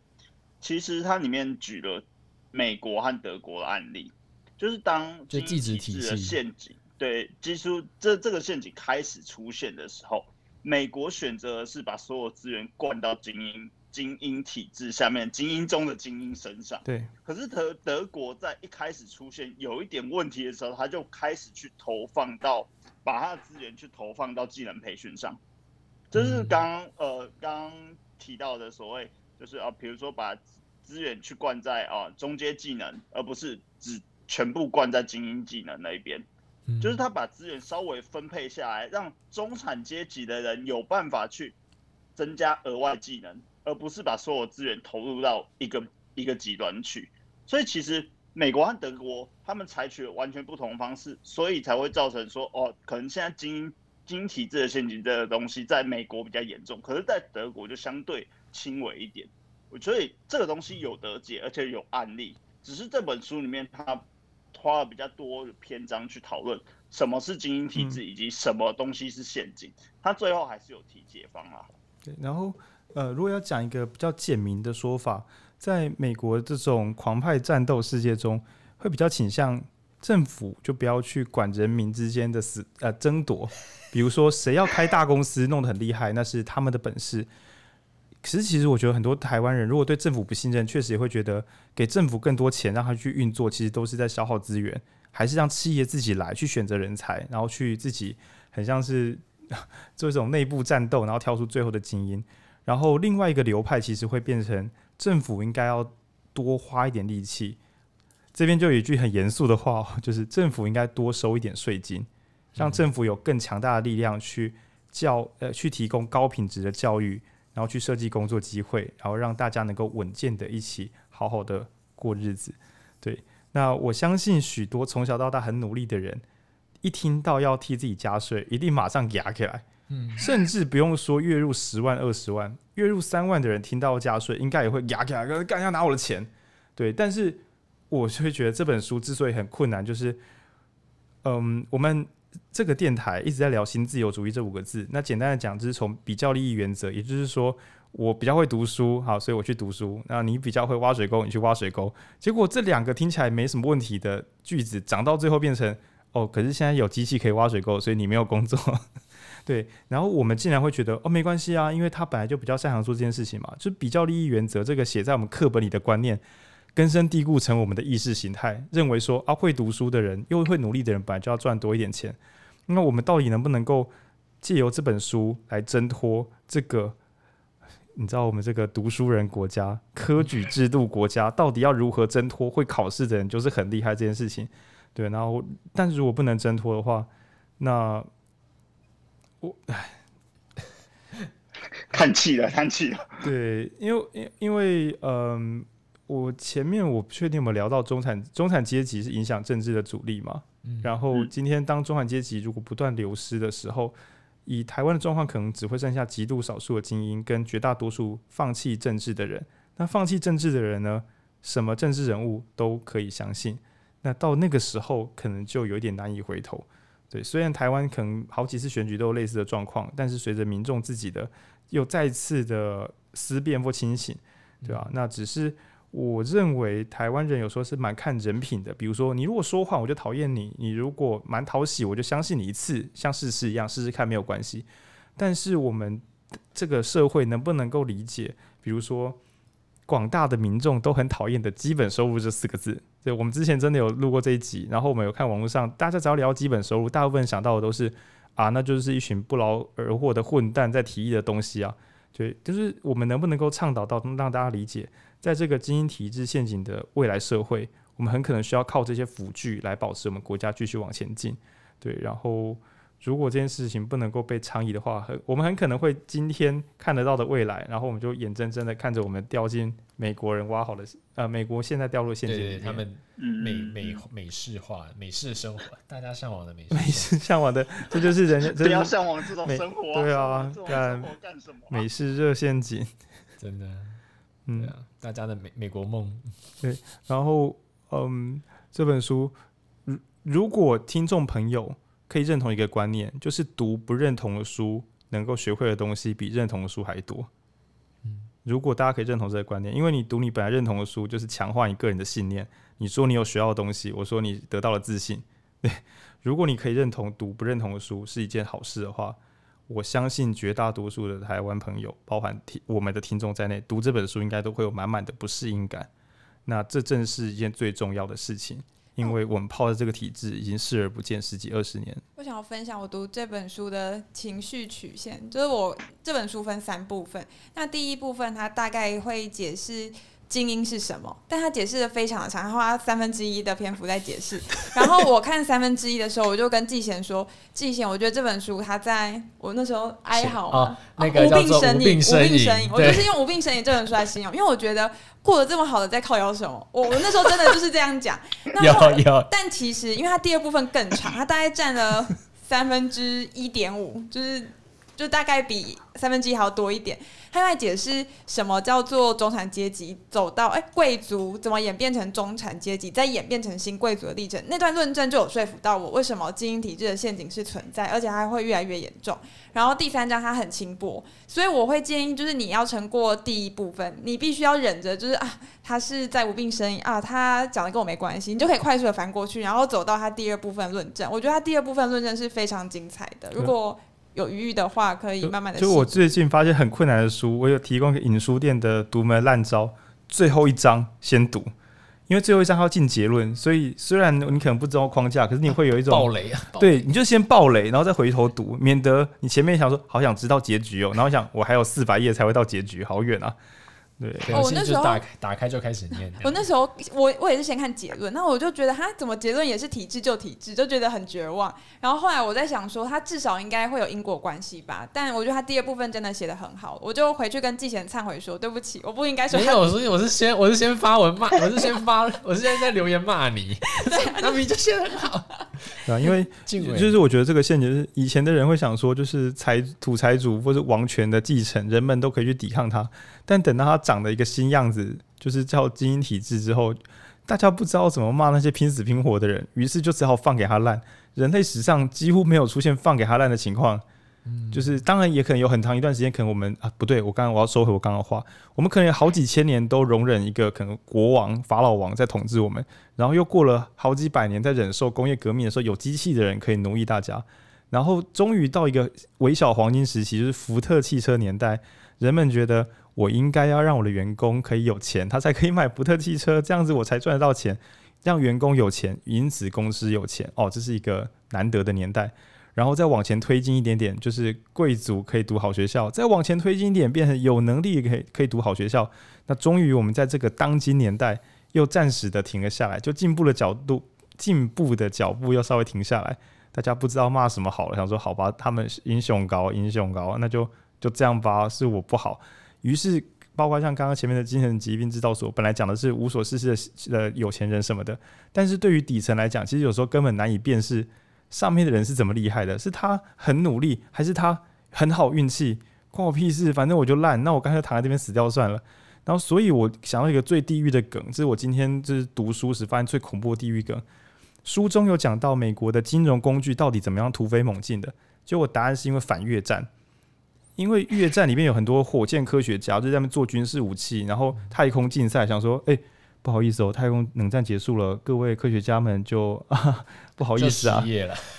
其实它里面举了美国和德国的案例。就是当精英体制的陷阱，对，技术这这个陷阱开始出现的时候，美国选择的是把所有资源灌到精英精英体制下面精英中的精英身上。对，可是德德国在一开始出现有一点问题的时候，他就开始去投放到把他的资源去投放到技能培训上，这是刚呃刚提到的所谓就是啊，比如说把资源去灌在啊中阶技能，而不是只。全部灌在精英技能那一边，就是他把资源稍微分配下来，让中产阶级的人有办法去增加额外技能，而不是把所有资源投入到一个一个极端去。所以其实美国和德国他们采取了完全不同的方式，所以才会造成说哦，可能现在精英精英体制的陷阱这个东西在美国比较严重，可是在德国就相对轻微一点。所以这个东西有得解，而且有案例，只是这本书里面它。花了比较多的篇章去讨论什么是精英体制，以及什么东西是陷阱。他最后还是有提解方啊。对，然后呃，如果要讲一个比较简明的说法，在美国这种狂派战斗世界中，会比较倾向政府就不要去管人民之间的死呃争夺。比如说，谁要开大公司弄得很厉害，那是他们的本事。其实，其实我觉得很多台湾人如果对政府不信任，确实也会觉得给政府更多钱让他去运作，其实都是在消耗资源，还是让企业自己来去选择人才，然后去自己很像是 <laughs> 做一种内部战斗，然后挑出最后的精英。然后另外一个流派其实会变成政府应该要多花一点力气。这边就有一句很严肃的话，就是政府应该多收一点税金，让政府有更强大的力量去教呃去提供高品质的教育。然后去设计工作机会，然后让大家能够稳健的一起好好的过日子。对，那我相信许多从小到大很努力的人，一听到要替自己加税，一定马上压起来。嗯，甚至不用说月入十万、二十万，月入三万的人听到加税，应该也会压起来，干要拿我的钱。对，但是我就会觉得这本书之所以很困难，就是嗯，我们这个电台一直在聊新自由主义这五个字。那简单的讲，就是从比较利益原则，也就是说，我比较会读书，好，所以我去读书。那你比较会挖水沟，你去挖水沟。结果这两个听起来没什么问题的句子，讲到最后变成哦，可是现在有机器可以挖水沟，所以你没有工作。<laughs> 对，然后我们竟然会觉得哦，没关系啊，因为他本来就比较擅长做这件事情嘛，就比较利益原则这个写在我们课本里的观念，根深蒂固成我们的意识形态，认为说啊，会读书的人又会努力的人，本来就要赚多一点钱。那我们到底能不能够借由这本书来挣脱这个？你知道我们这个读书人国家、科举制度国家，到底要如何挣脱会考试的人就是很厉害这件事情？对，然后但是如果不能挣脱的话，那。我唉，叹气了，叹气了。<laughs> <laughs> 对，因为因因为嗯，我前面我不确定有没有聊到中产中产阶级是影响政治的主力嘛。嗯、然后今天当中产阶级如果不断流失的时候，以台湾的状况，可能只会剩下极度少数的精英跟绝大多数放弃政治的人。那放弃政治的人呢，什么政治人物都可以相信。那到那个时候，可能就有点难以回头。对，虽然台湾可能好几次选举都有类似的状况，但是随着民众自己的又再次的思辨或清醒，对吧？嗯、那只是我认为台湾人有时候是蛮看人品的。比如说，你如果说谎，我就讨厌你；你如果蛮讨喜，我就相信你一次，像试试一样试试看没有关系。但是我们这个社会能不能够理解？比如说。广大的民众都很讨厌的基本收入这四个字，对，我们之前真的有录过这一集，然后我们有看网络上，大家只要聊基本收入，大部分想到的都是啊，那就是一群不劳而获的混蛋在提议的东西啊，对，就是我们能不能够倡导到让大家理解，在这个精英体制陷阱的未来社会，我们很可能需要靠这些辅具来保持我们国家继续往前进，对，然后。如果这件事情不能够被倡议的话，很我们很可能会今天看得到的未来，然后我们就眼睁睁的看着我们掉进美国人挖好的呃，美国现在掉入陷阱里面，对对对，他们美美美式化美式生活，大家向往的美式美式向往的，这就是人家不要向往这种生活，对啊，干干什么？美式热陷阱，<laughs> 真的，嗯，啊、大家的美美国梦，<laughs> 对，然后嗯，这本书，如如果听众朋友。可以认同一个观念，就是读不认同的书，能够学会的东西比认同的书还多。嗯，如果大家可以认同这个观念，因为你读你本来认同的书，就是强化你个人的信念。你说你有学到的东西，我说你得到了自信。对，如果你可以认同读不认同的书是一件好事的话，我相信绝大多数的台湾朋友，包含听我们的听众在内，读这本书应该都会有满满的不适应感。那这正是一件最重要的事情。因为我们泡在这个体制已经视而不见十几二十年。我想要分享我读这本书的情绪曲线，就是我这本书分三部分。那第一部分它大概会解释精英是什么，但他解释的非常的长，他花三分之一的篇幅在解释。<laughs> 然后我看三分之一的时候，我就跟季贤说：“季贤，我觉得这本书他在我那时候哀嚎嘛，哦那个、无病呻吟，无病呻吟，对我就是用无病呻吟这本书来形容，因为我觉得。”过得这么好的在靠腰什么？我我那时候真的就是这样讲。<laughs> 有有。但其实，因为它第二部分更长，它大概占了三分之一点五，就是就大概比三分之一还要多一点。他在解释什么叫做中产阶级走到哎贵族怎么演变成中产阶级，再演变成新贵族的历程。那段论证就有说服到我，为什么精英体制的陷阱是存在，而且还会越来越严重。然后第三章它很轻薄，所以我会建议就是你要撑过第一部分，你必须要忍着，就是啊他是在无病呻吟啊，他讲的跟我没关系，你就可以快速的翻过去，然后走到他第二部分论证。我觉得他第二部分论证是非常精彩的，如果。有余裕的话，可以慢慢的。就我最近发现很困难的书，我有提供给影书店的独门烂招。最后一章先读，因为最后一章要进结论，所以虽然你可能不知道框架，可是你会有一种暴雷啊。对，你就先暴雷，然后再回头读，免得你前面想说好想知道结局哦，然后想我还有四百页才会到结局，好远啊。对，哦、我那时候打开打开就开始念。我那时候我我也是先看结论，那我就觉得他怎么结论也是体制就体制，就觉得很绝望。然后后来我在想说，他至少应该会有因果关系吧？但我觉得他第二部分真的写的很好，我就回去跟季贤忏悔说，对不起，我不应该说。没有，我是我是先我是先发文骂，我是先发，我是现在在留言骂你。<laughs> 对，那你就写的很好。<laughs> 对啊，因为 <laughs> 就是我觉得这个陷阱是以前的人会想说，就是财土财主或者王权的继承，人们都可以去抵抗他。但等到他长的一个新样子，就是叫精英体制之后，大家不知道怎么骂那些拼死拼活的人，于是就只好放给他烂。人类史上几乎没有出现放给他烂的情况。就是当然也可能有很长一段时间，可能我们啊不对，我刚刚我要收回我刚刚的话，我们可能有好几千年都容忍一个可能国王法老王在统治我们，然后又过了好几百年在忍受工业革命的时候有机器的人可以奴役大家，然后终于到一个微小黄金时期，就是福特汽车年代，人们觉得我应该要让我的员工可以有钱，他才可以买福特汽车，这样子我才赚得到钱，让员工有钱，因此公司有钱，哦，这是一个难得的年代。然后再往前推进一点点，就是贵族可以读好学校；再往前推进一点，变成有能力可以可以读好学校。那终于我们在这个当今年代又暂时的停了下来，就进步的角度，进步的脚步又稍微停下来。大家不知道骂什么好了，想说好吧，他们英雄高，英雄高，那就就这样吧，是我不好。于是包括像刚刚前面的精神疾病制造所，本来讲的是无所事事的有钱人什么的，但是对于底层来讲，其实有时候根本难以辨识。上面的人是怎么厉害的？是他很努力，还是他很好运气？关我屁事！反正我就烂，那我干脆躺在这边死掉算了。然后，所以我想到一个最地狱的梗，这是我今天就是读书时发现最恐怖的地狱梗。书中有讲到美国的金融工具到底怎么样突飞猛进的？结果答案是因为反越战，因为越战里面有很多火箭科学家就在那边做军事武器，然后太空竞赛，想说，哎、欸。不好意思哦，太空冷战结束了，各位科学家们就啊，<laughs> 不好意思啊。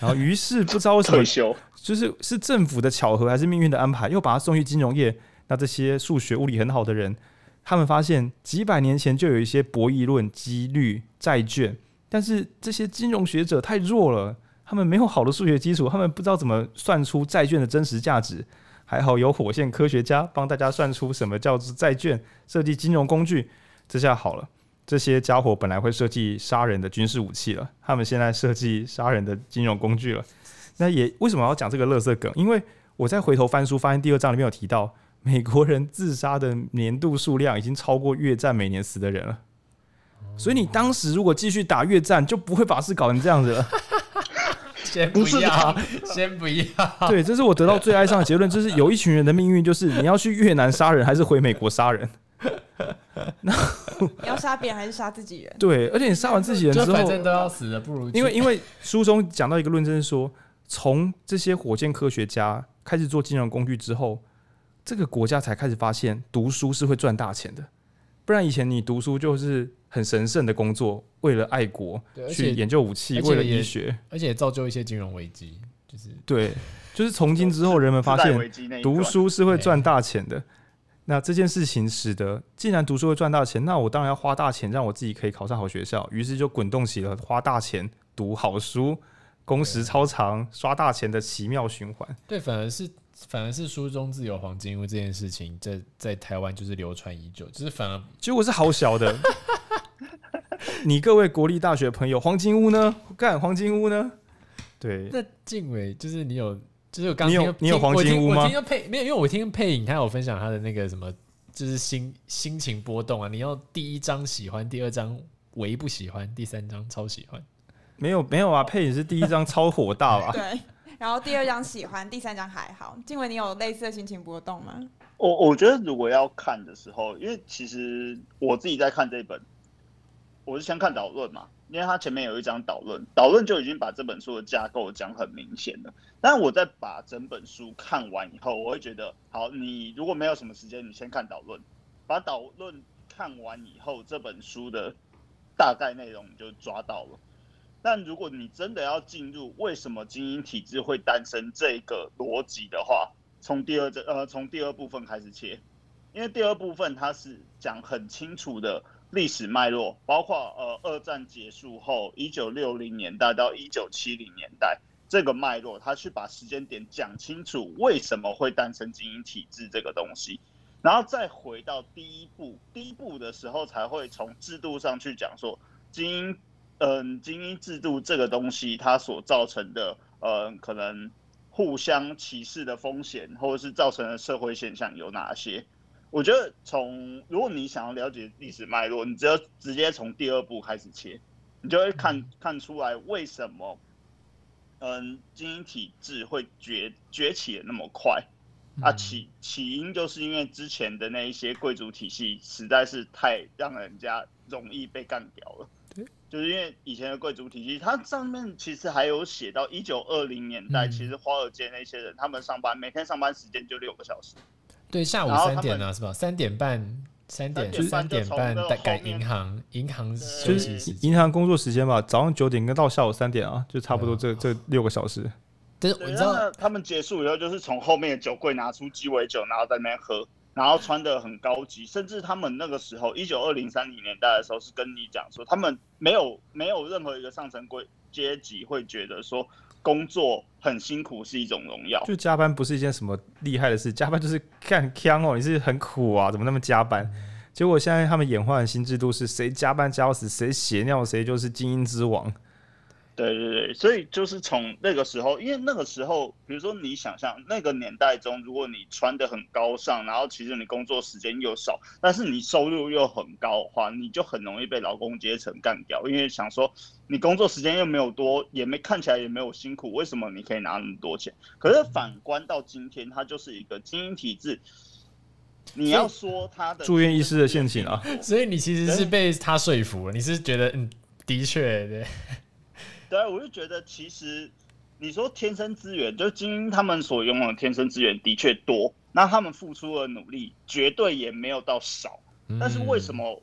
然后于是不知道为什么，<laughs> 就是是政府的巧合还是命运的安排，又把他送去金融业。那这些数学物理很好的人，他们发现几百年前就有一些博弈论、几率、债券，但是这些金融学者太弱了，他们没有好的数学基础，他们不知道怎么算出债券的真实价值。还好有火线科学家帮大家算出什么叫做债券，设计金融工具，这下好了。这些家伙本来会设计杀人的军事武器了，他们现在设计杀人的金融工具了。那也为什么要讲这个垃圾梗？因为我在回头翻书，发现第二章里面有提到，美国人自杀的年度数量已经超过越战每年死的人了。所以你当时如果继续打越战，就不会把事搞成这样子了。先不要，先不要。对，这是我得到最哀伤的结论，就是有一群人的命运，就是你要去越南杀人，还是回美国杀人。那 <laughs> 你要杀别人还是杀自己人？对，而且你杀完自己人之后，反正都要死的，不如因为因为书中讲到一个论证是说，从这些火箭科学家开始做金融工具之后，这个国家才开始发现读书是会赚大钱的。不然以前你读书就是很神圣的工作，为了爱国去研究武器，为了医学，而且造就一些金融危机。就是对，就是从今之后人们发现读书是会赚大钱的。那这件事情使得，既然读书会赚大钱，那我当然要花大钱让我自己可以考上好学校。于是就滚动起了花大钱读好书、工时超长、刷大钱的奇妙循环。对，反而是反而是书中自有黄金屋这件事情，在在台湾就是流传已久，就是反而结果是好小的。<laughs> 你各位国立大学朋友，黄金屋呢？干黄金屋呢？对，那静伟就是你有。就是我刚听，你有你有黄金屋吗？我听配没有，因为我听配影，他有分享他的那个什么，就是心心情波动啊。你要第一章喜欢，第二章唯不喜欢，第三章超喜欢。没有没有啊，配影是第一章超火大吧？<laughs> 对，然后第二章喜欢，第三章还好。静文，你有类似的心情波动吗？我我觉得如果要看的时候，因为其实我自己在看这本，我是先看导论嘛。因为他前面有一章导论，导论就已经把这本书的架构讲很明显了。但我在把整本书看完以后，我会觉得，好，你如果没有什么时间，你先看导论，把导论看完以后，这本书的大概内容你就抓到了。但如果你真的要进入为什么精英体制会诞生这个逻辑的话，从第二这呃从第二部分开始切，因为第二部分它是讲很清楚的。历史脉络包括呃，二战结束后一九六零年代到一九七零年代这个脉络，他去把时间点讲清楚，为什么会诞生精英体制这个东西，然后再回到第一步，第一步的时候才会从制度上去讲说精英，嗯、呃，精英制度这个东西它所造成的呃，可能互相歧视的风险，或者是造成的社会现象有哪些。我觉得从如果你想要了解历史脉络，你只要直接从第二步开始切，你就会看看出来为什么，嗯，精英体制会崛崛起的那么快啊，起起因就是因为之前的那一些贵族体系实在是太让人家容易被干掉了。对，就是因为以前的贵族体系，它上面其实还有写到一九二零年代，嗯、其实华尔街那些人他们上班每天上班时间就六个小时。对，下午三点啊，是吧？三点半。三点就三点半改银行，银行就是银行工作时间吧，早上九点跟到下午三点啊，就差不多这这六个小时。但是你知道他们结束以后，就是从后面的酒柜拿出鸡尾酒，然后在那边喝，然后穿得很高级，甚至他们那个时候一九二零三零年代的时候，是跟你讲说，他们没有没有任何一个上层贵阶级会觉得说。工作很辛苦是一种荣耀，就加班不是一件什么厉害的事，加班就是干锵哦，你是很苦啊，怎么那么加班？结果现在他们演化的新制度是谁加班加到死，谁血尿谁就是精英之王。对对对，所以就是从那个时候，因为那个时候，比如说你想象那个年代中，如果你穿的很高尚，然后其实你工作时间又少，但是你收入又很高的话，你就很容易被劳工阶层干掉，因为想说你工作时间又没有多，也没看起来也没有辛苦，为什么你可以拿那么多钱？可是反观到今天，它就是一个精英体制，你要说他的住院医师的陷阱啊，所以你其实是被他说服了，你是觉得嗯，的确对。对，我就觉得其实你说天生资源，就精英他们所拥有的天生资源的确多，那他们付出的努力绝对也没有到少。但是为什么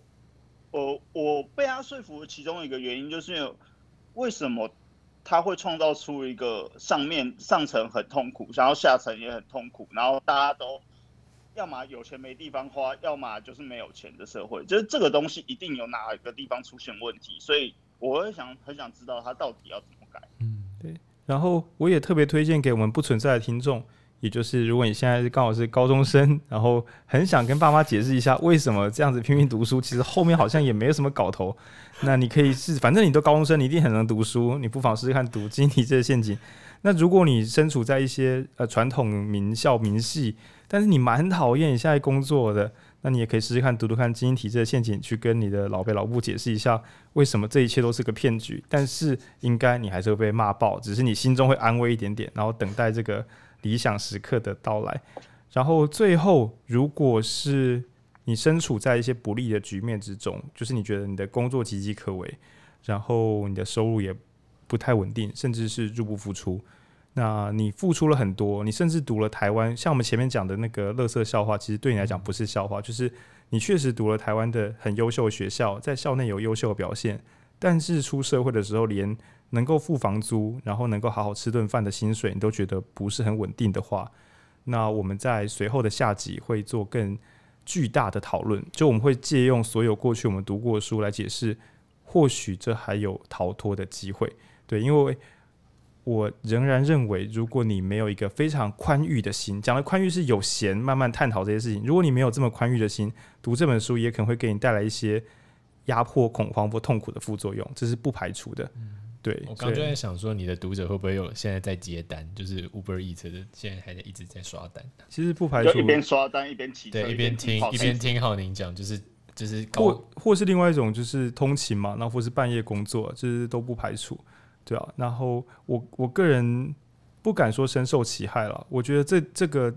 我我被他说服的其中一个原因，就是为什么他会创造出一个上面上层很痛苦，然后下层也很痛苦，然后大家都要么有钱没地方花，要么就是没有钱的社会，就是这个东西一定有哪一个地方出现问题，所以。我会想很想知道他到底要怎么改。嗯，对。然后我也特别推荐给我们不存在的听众，也就是如果你现在是刚好是高中生，然后很想跟爸妈解释一下为什么这样子拼命读书，其实后面好像也没有什么搞头。那你可以试，反正你都高中生，你一定很能读书，你不妨试试看读《精英体制的陷阱》。那如果你身处在一些呃传统名校名系，但是你蛮讨厌你现在工作的。那你也可以试试看读读看精英体制的陷阱，去跟你的老辈老母解释一下，为什么这一切都是个骗局。但是应该你还是会被骂爆，只是你心中会安慰一点点，然后等待这个理想时刻的到来。然后最后，如果是你身处在一些不利的局面之中，就是你觉得你的工作岌岌可危，然后你的收入也不太稳定，甚至是入不敷出。那你付出了很多，你甚至读了台湾，像我们前面讲的那个乐色笑话，其实对你来讲不是笑话，就是你确实读了台湾的很优秀的学校，在校内有优秀的表现，但是出社会的时候，连能够付房租，然后能够好好吃顿饭的薪水，你都觉得不是很稳定的话，那我们在随后的下集会做更巨大的讨论，就我们会借用所有过去我们读过的书来解释，或许这还有逃脱的机会，对，因为。我仍然认为，如果你没有一个非常宽裕的心，讲的宽裕是有闲慢慢探讨这些事情。如果你没有这么宽裕的心，读这本书也可能会给你带来一些压迫、恐慌或痛苦的副作用，<laughs> 这是不排除的。嗯、对，我刚就在想说，你的读者会不会有现在在接单，就是 Uber Eats 的，现在还在一直在刷单？其实不排除一边刷单一边骑车，对，一边听一边听浩宁讲，就是就是或或是另外一种就是通勤嘛，那或是半夜工作，就是都不排除。对啊，然后我我个人不敢说深受其害了。我觉得这这个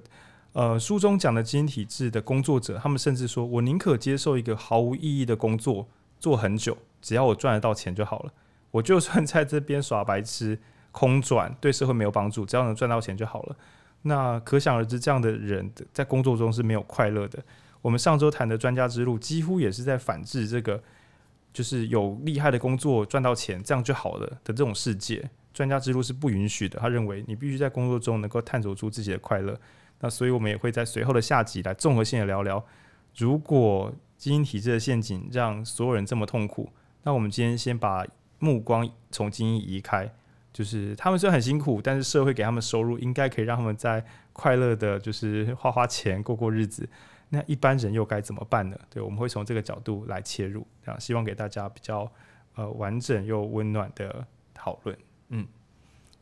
呃书中讲的基因体制的工作者，他们甚至说我宁可接受一个毫无意义的工作，做很久，只要我赚得到钱就好了。我就算在这边耍白痴、空转，对社会没有帮助，只要能赚到钱就好了。那可想而知，这样的人在工作中是没有快乐的。我们上周谈的专家之路，几乎也是在反制这个。就是有厉害的工作赚到钱，这样就好了的这种世界，专家之路是不允许的。他认为你必须在工作中能够探索出自己的快乐。那所以我们也会在随后的下集来综合性的聊聊，如果精英体制的陷阱让所有人这么痛苦，那我们今天先把目光从精英移开，就是他们虽然很辛苦，但是社会给他们收入应该可以让他们在快乐的，就是花花钱过过日子。那一般人又该怎么办呢？对，我们会从这个角度来切入，这样希望给大家比较呃完整又温暖的讨论。嗯，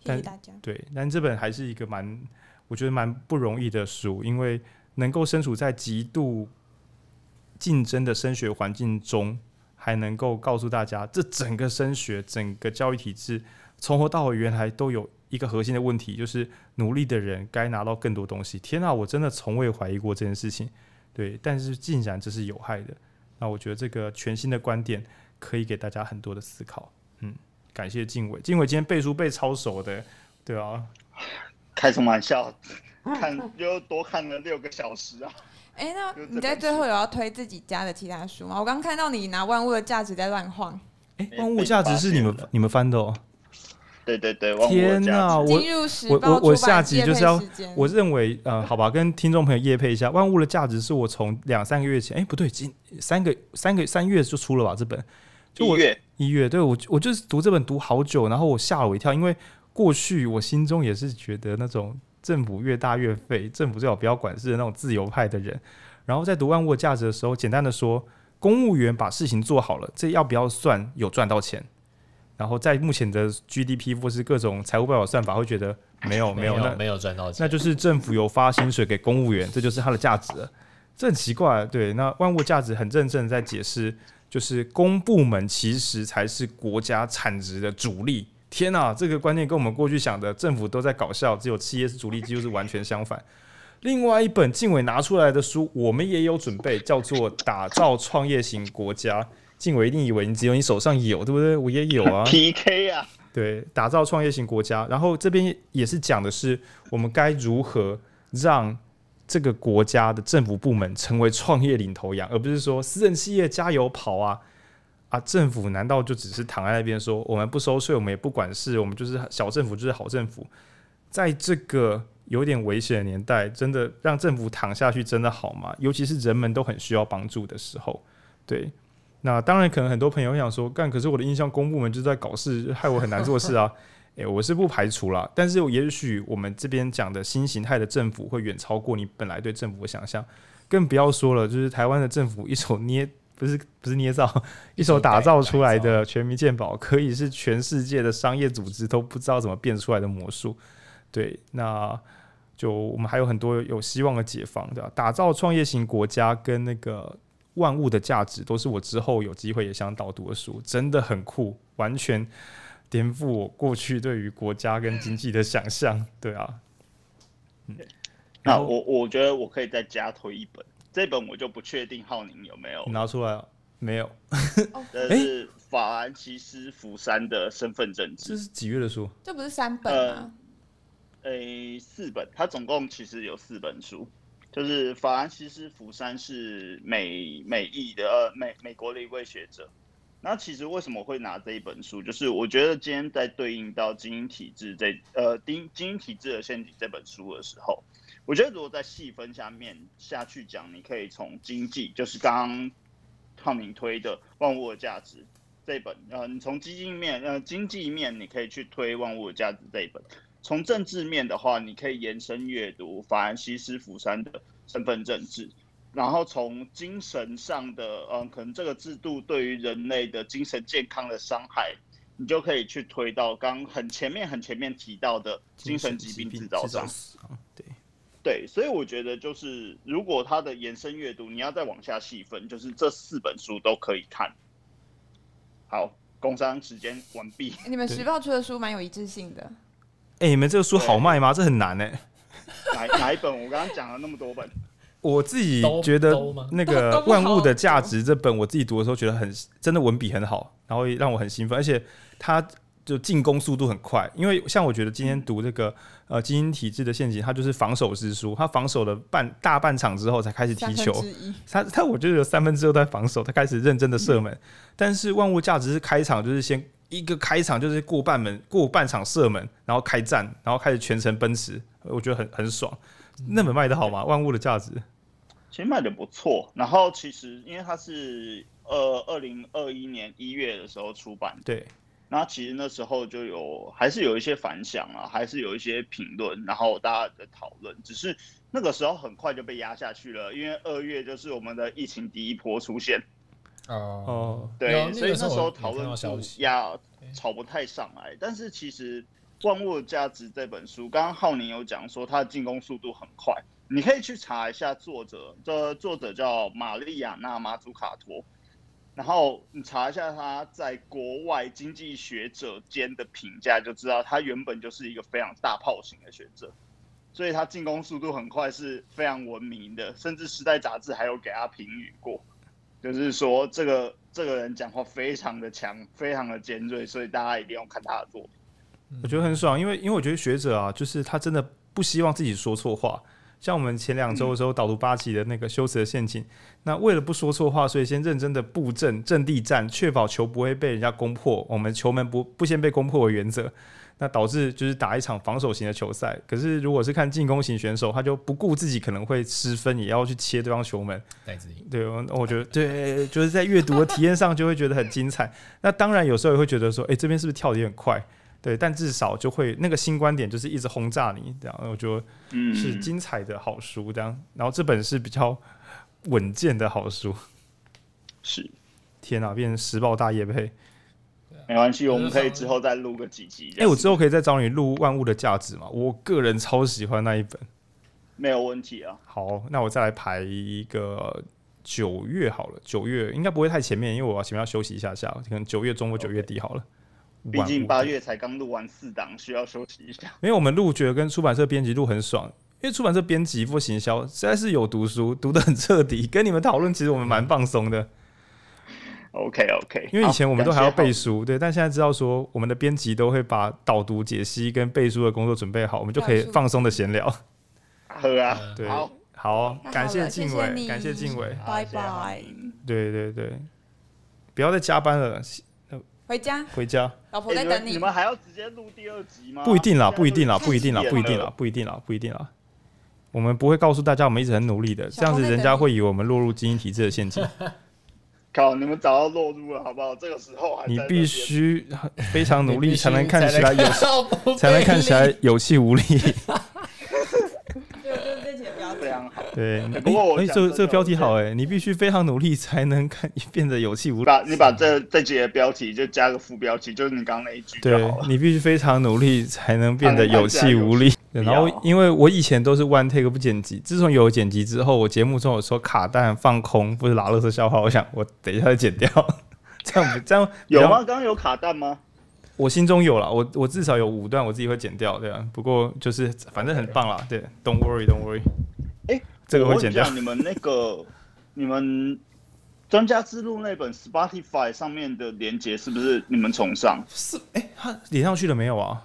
谢谢大家。对，但这本还是一个蛮，我觉得蛮不容易的书，因为能够身处在极度竞争的升学环境中，还能够告诉大家，这整个升学、整个教育体制从头到尾原来都有。一个核心的问题就是，努力的人该拿到更多东西。天哪，我真的从未怀疑过这件事情。对，但是竟然这是有害的。那我觉得这个全新的观点可以给大家很多的思考。嗯，感谢静伟，静伟今天背书背超熟的，对啊，<laughs> 开什么玩笑？看又多看了六个小时啊！哎、欸，那你在最后有要推自己家的其他书吗？我刚看到你拿《万物的价值》在乱晃。哎、欸，《万物价值》是你们你们翻的哦。对对对，天哪！我我我我下集就是要，我认为呃，好吧，跟听众朋友业配一下，《万物的价值》是我从两三个月前，哎、欸，不对，今三个三个三月就出了吧？这本就我一月一月，对我我就是读这本读好久，然后我吓了我一跳，因为过去我心中也是觉得那种政府越大越废，政府最好不要管事的那种自由派的人，然后在读《万物的价值》的时候，简单的说，公务员把事情做好了，这要不要算有赚到钱？然后在目前的 GDP 或是各种财务报表算法，会觉得没有没有那没有赚到钱，那就是政府有发薪水给公务员，这就是它的价值了。这很奇怪，对？那万物价值很认真在解释，就是公部门其实才是国家产值的主力。天哪，这个观念跟我们过去想的政府都在搞笑，只有企业是主力，几乎是完全相反。另外一本晋玮拿出来的书，我们也有准备，叫做《打造创业型国家》。晋伟一定以为你只有你手上有，对不对？我也有啊。<laughs> PK 啊，对，打造创业型国家。然后这边也是讲的是我们该如何让这个国家的政府部门成为创业领头羊，而不是说私人企业加油跑啊啊！政府难道就只是躺在那边说我们不收税，我们也不管事，我们就是小政府就是好政府？在这个有点危险的年代，真的让政府躺下去真的好吗？尤其是人们都很需要帮助的时候，对。那当然，可能很多朋友想说，干，可是我的印象，公部门就在搞事，害我很难做事啊。<laughs> 诶、欸，我是不排除啦，但是也许我们这边讲的新形态的政府会远超过你本来对政府的想象，更不要说了，就是台湾的政府一手捏，不是不是捏造，一手打造出来的全民健保，可以是全世界的商业组织都不知道怎么变出来的魔术。对，那就我们还有很多有希望的解放，对吧？打造创业型国家跟那个。万物的价值都是我之后有机会也想导读的书，真的很酷，完全颠覆我过去对于国家跟经济的想象。<laughs> 对啊，嗯，那我我觉得我可以再加推一本，这本我就不确定浩宁有没有拿出来，没有。<laughs> 这是法兰西斯福山的身份证治，这是几月的书？这不是三本吗？呃，诶，四本，它总共其实有四本书。就是法兰西斯福山是美美裔的呃美美国的一位学者，那其实为什么会拿这一本书？就是我觉得今天在对应到精英体制这呃精精英体制的陷阱这本书的时候，我觉得如果在细分下面下去讲，你可以从经济，就是刚刚汤明推的《万物的价值》这本，呃，你从经济面呃经济面你可以去推《万物的价值》这一本。从政治面的话，你可以延伸阅读法兰西斯福山的身份政治，然后从精神上的，嗯，可能这个制度对于人类的精神健康的伤害，你就可以去推到刚很前面很前面提到的精神疾病制造上。对对，所以我觉得就是如果它的延伸阅读，你要再往下细分，就是这四本书都可以看。好，工商时间完毕。你们时报出的书蛮有一致性的。哎、欸，你们这个书好卖吗？这很难哎、欸。哪 <laughs> 哪一本？我刚刚讲了那么多本，我自己觉得那个《万物的价值》这本，我自己读的时候觉得很真的文笔很好，然后让我很兴奋，而且它就进攻速度很快。因为像我觉得今天读这个呃精英体制的陷阱，它就是防守之书，它防守了半大半场之后才开始踢球。他他我觉得有三分之二在防守，他开始认真的射门。嗯、但是《万物价值》是开场就是先。一个开场就是过半门，过半场射门，然后开战，然后开始全程奔驰，我觉得很很爽。那本卖的好吗？万物的价值其实卖的不错。然后其实因为它是呃二零二一年一月的时候出版，对。那其实那时候就有还是有一些反响啊，还是有一些评论，然后大家在讨论。只是那个时候很快就被压下去了，因为二月就是我们的疫情第一波出现。哦，对，所以那时候讨论度压吵不太上来。但是其实《万物的价值》这本书，刚刚浩宁有讲说它的进攻速度很快，你可以去查一下作者，这作者叫玛丽亚娜马祖卡托，然后你查一下他在国外经济学者间的评价，就知道他原本就是一个非常大炮型的学者，所以他进攻速度很快是非常文明的，甚至《时代》杂志还有给他评语过。就是说这个这个人讲话非常的强，非常的尖锐，所以大家一定要看他的作品。我觉得很爽，因为因为我觉得学者啊，就是他真的不希望自己说错话。像我们前两周的时候导读八级的那个修辞的陷阱，那为了不说错话，所以先认真的布阵阵地战，确保球不会被人家攻破，我们球门不不先被攻破为原则。那导致就是打一场防守型的球赛。可是如果是看进攻型选手，他就不顾自己可能会失分，也要去切对方球门。对，我我觉得对，就是在阅读的体验上就会觉得很精彩。那当然有时候也会觉得说，哎、欸，这边是不是跳的有点快？对，但至少就会那个新观点就是一直轰炸你，这样我觉得是精彩的好书。这样，然后这本是比较稳健的好书。是，天哪，变成时报大业配。没关系，我们可以之后再录个几集。哎、欸，我之后可以再找你录《万物的价值》嘛？我个人超喜欢那一本，没有问题啊。好，那我再来排一个九月好了，九月应该不会太前面，因为我要前面要休息一下下，可能九月中或九月底好了。毕竟八月才刚录完四档，需要休息一下。因为我们录觉得跟出版社编辑录很爽，因为出版社编辑或行销实在是有读书，读得很彻底，跟你们讨论其实我们蛮放松的。OK OK，因为以前我们都还要背书，对，但现在知道说我们的编辑都会把导读、解析跟背书的工作准备好，我们就可以放松的闲聊。<laughs> 喝啊，对，好，好，感谢静伟，感谢静伟，拜拜。对对对，不要再加班了，回家，回家，老婆在等你。你们还要直接录第二集吗？不一定啦，不一定啦，不一定啦，不一定啦，不一定啦，不一定啦。我们不会告诉大家我们一直很努力的，这样子人家会以为我们落入精英体制的陷阱。<laughs> 靠！你们找到落入了，好不好？这个时候还你必须 <laughs> 非常努力才能看起来有，才能看起来有气无力。<laughs> 非常好。对，不过我哎，这这个标题好哎，你必须非常努力才能看 <laughs> 变得有气无力。把你把这这节的标题就加个副标题，就是你刚刚那一句。对，你必须非常努力才能变得有气无力。然后，因为我以前都是 one take 不剪辑，自从有剪辑之后，我节目中有说卡弹放空，不是拉乐色笑话。我想，我等一下再剪掉，这样这样有吗？刚刚有卡弹吗？我心中有了，我我至少有五段，我自己会剪掉，对啊。不过就是反正很棒啦，对，Don't worry，Don't worry。哎，这个会剪掉。你们那个 <laughs> 你们专家之路那本 Spotify 上面的连接是不是你们重上？是，哎，他连上去了没有啊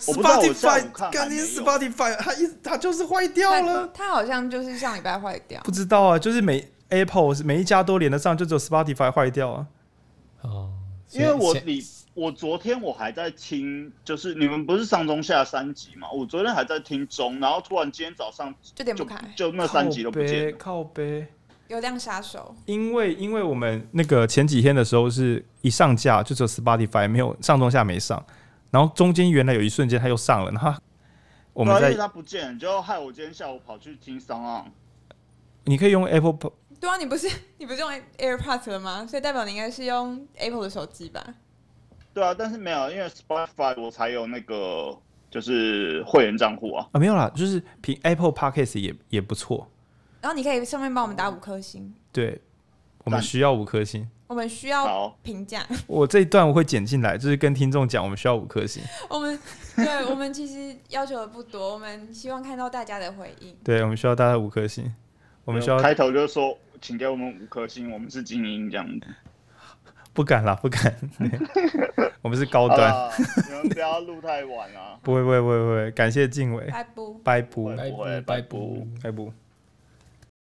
？Spotify，赶紧 Spotify，它一它就是坏掉了。它好像就是上礼拜坏掉。不知道啊，就是每 Apple 每一家都连得上，就只有 Spotify 坏掉啊。哦，因为我你我昨天我还在听，就是你们不是上中下三集嘛？我昨天还在听中，然后突然今天早上就点不开，就那三集都不见了。靠背，流量杀手。因为因为我们那个前几天的时候是一上架就只有 Spotify 没有上中下没上。然后中间原来有一瞬间他又上了，然后我们在他不见，就害我今天下午跑去听 SoundOn。你可以用 Apple，<laughs> 对啊，你不是你不是用 AirPods 了吗？所以代表你应该是用 Apple 的手机吧？对啊，但是没有，因为 Spotify 我才有那个就是会员账户啊。啊，没有啦，就是凭 Apple Podcast 也也不错。然后你可以上面帮我们打五颗星。对，我们需要五颗星。我们需要评价。<laughs> 我这一段我会剪进来，就是跟听众讲，我们需要五颗星。<laughs> 我们对，我们其实要求的不多，我们希望看到大家的回应。对，我们需要大家五颗星。我们需要开头就是说，请给我们五颗星，我们是精英这样子。不敢啦，<laughs> 不敢。<laughs> 我们是高端。你们不要录太晚啊！<laughs> 不会，不会，不会，不会。感谢静伟。拜拜，拜拜，拜拜，拜不，拜不。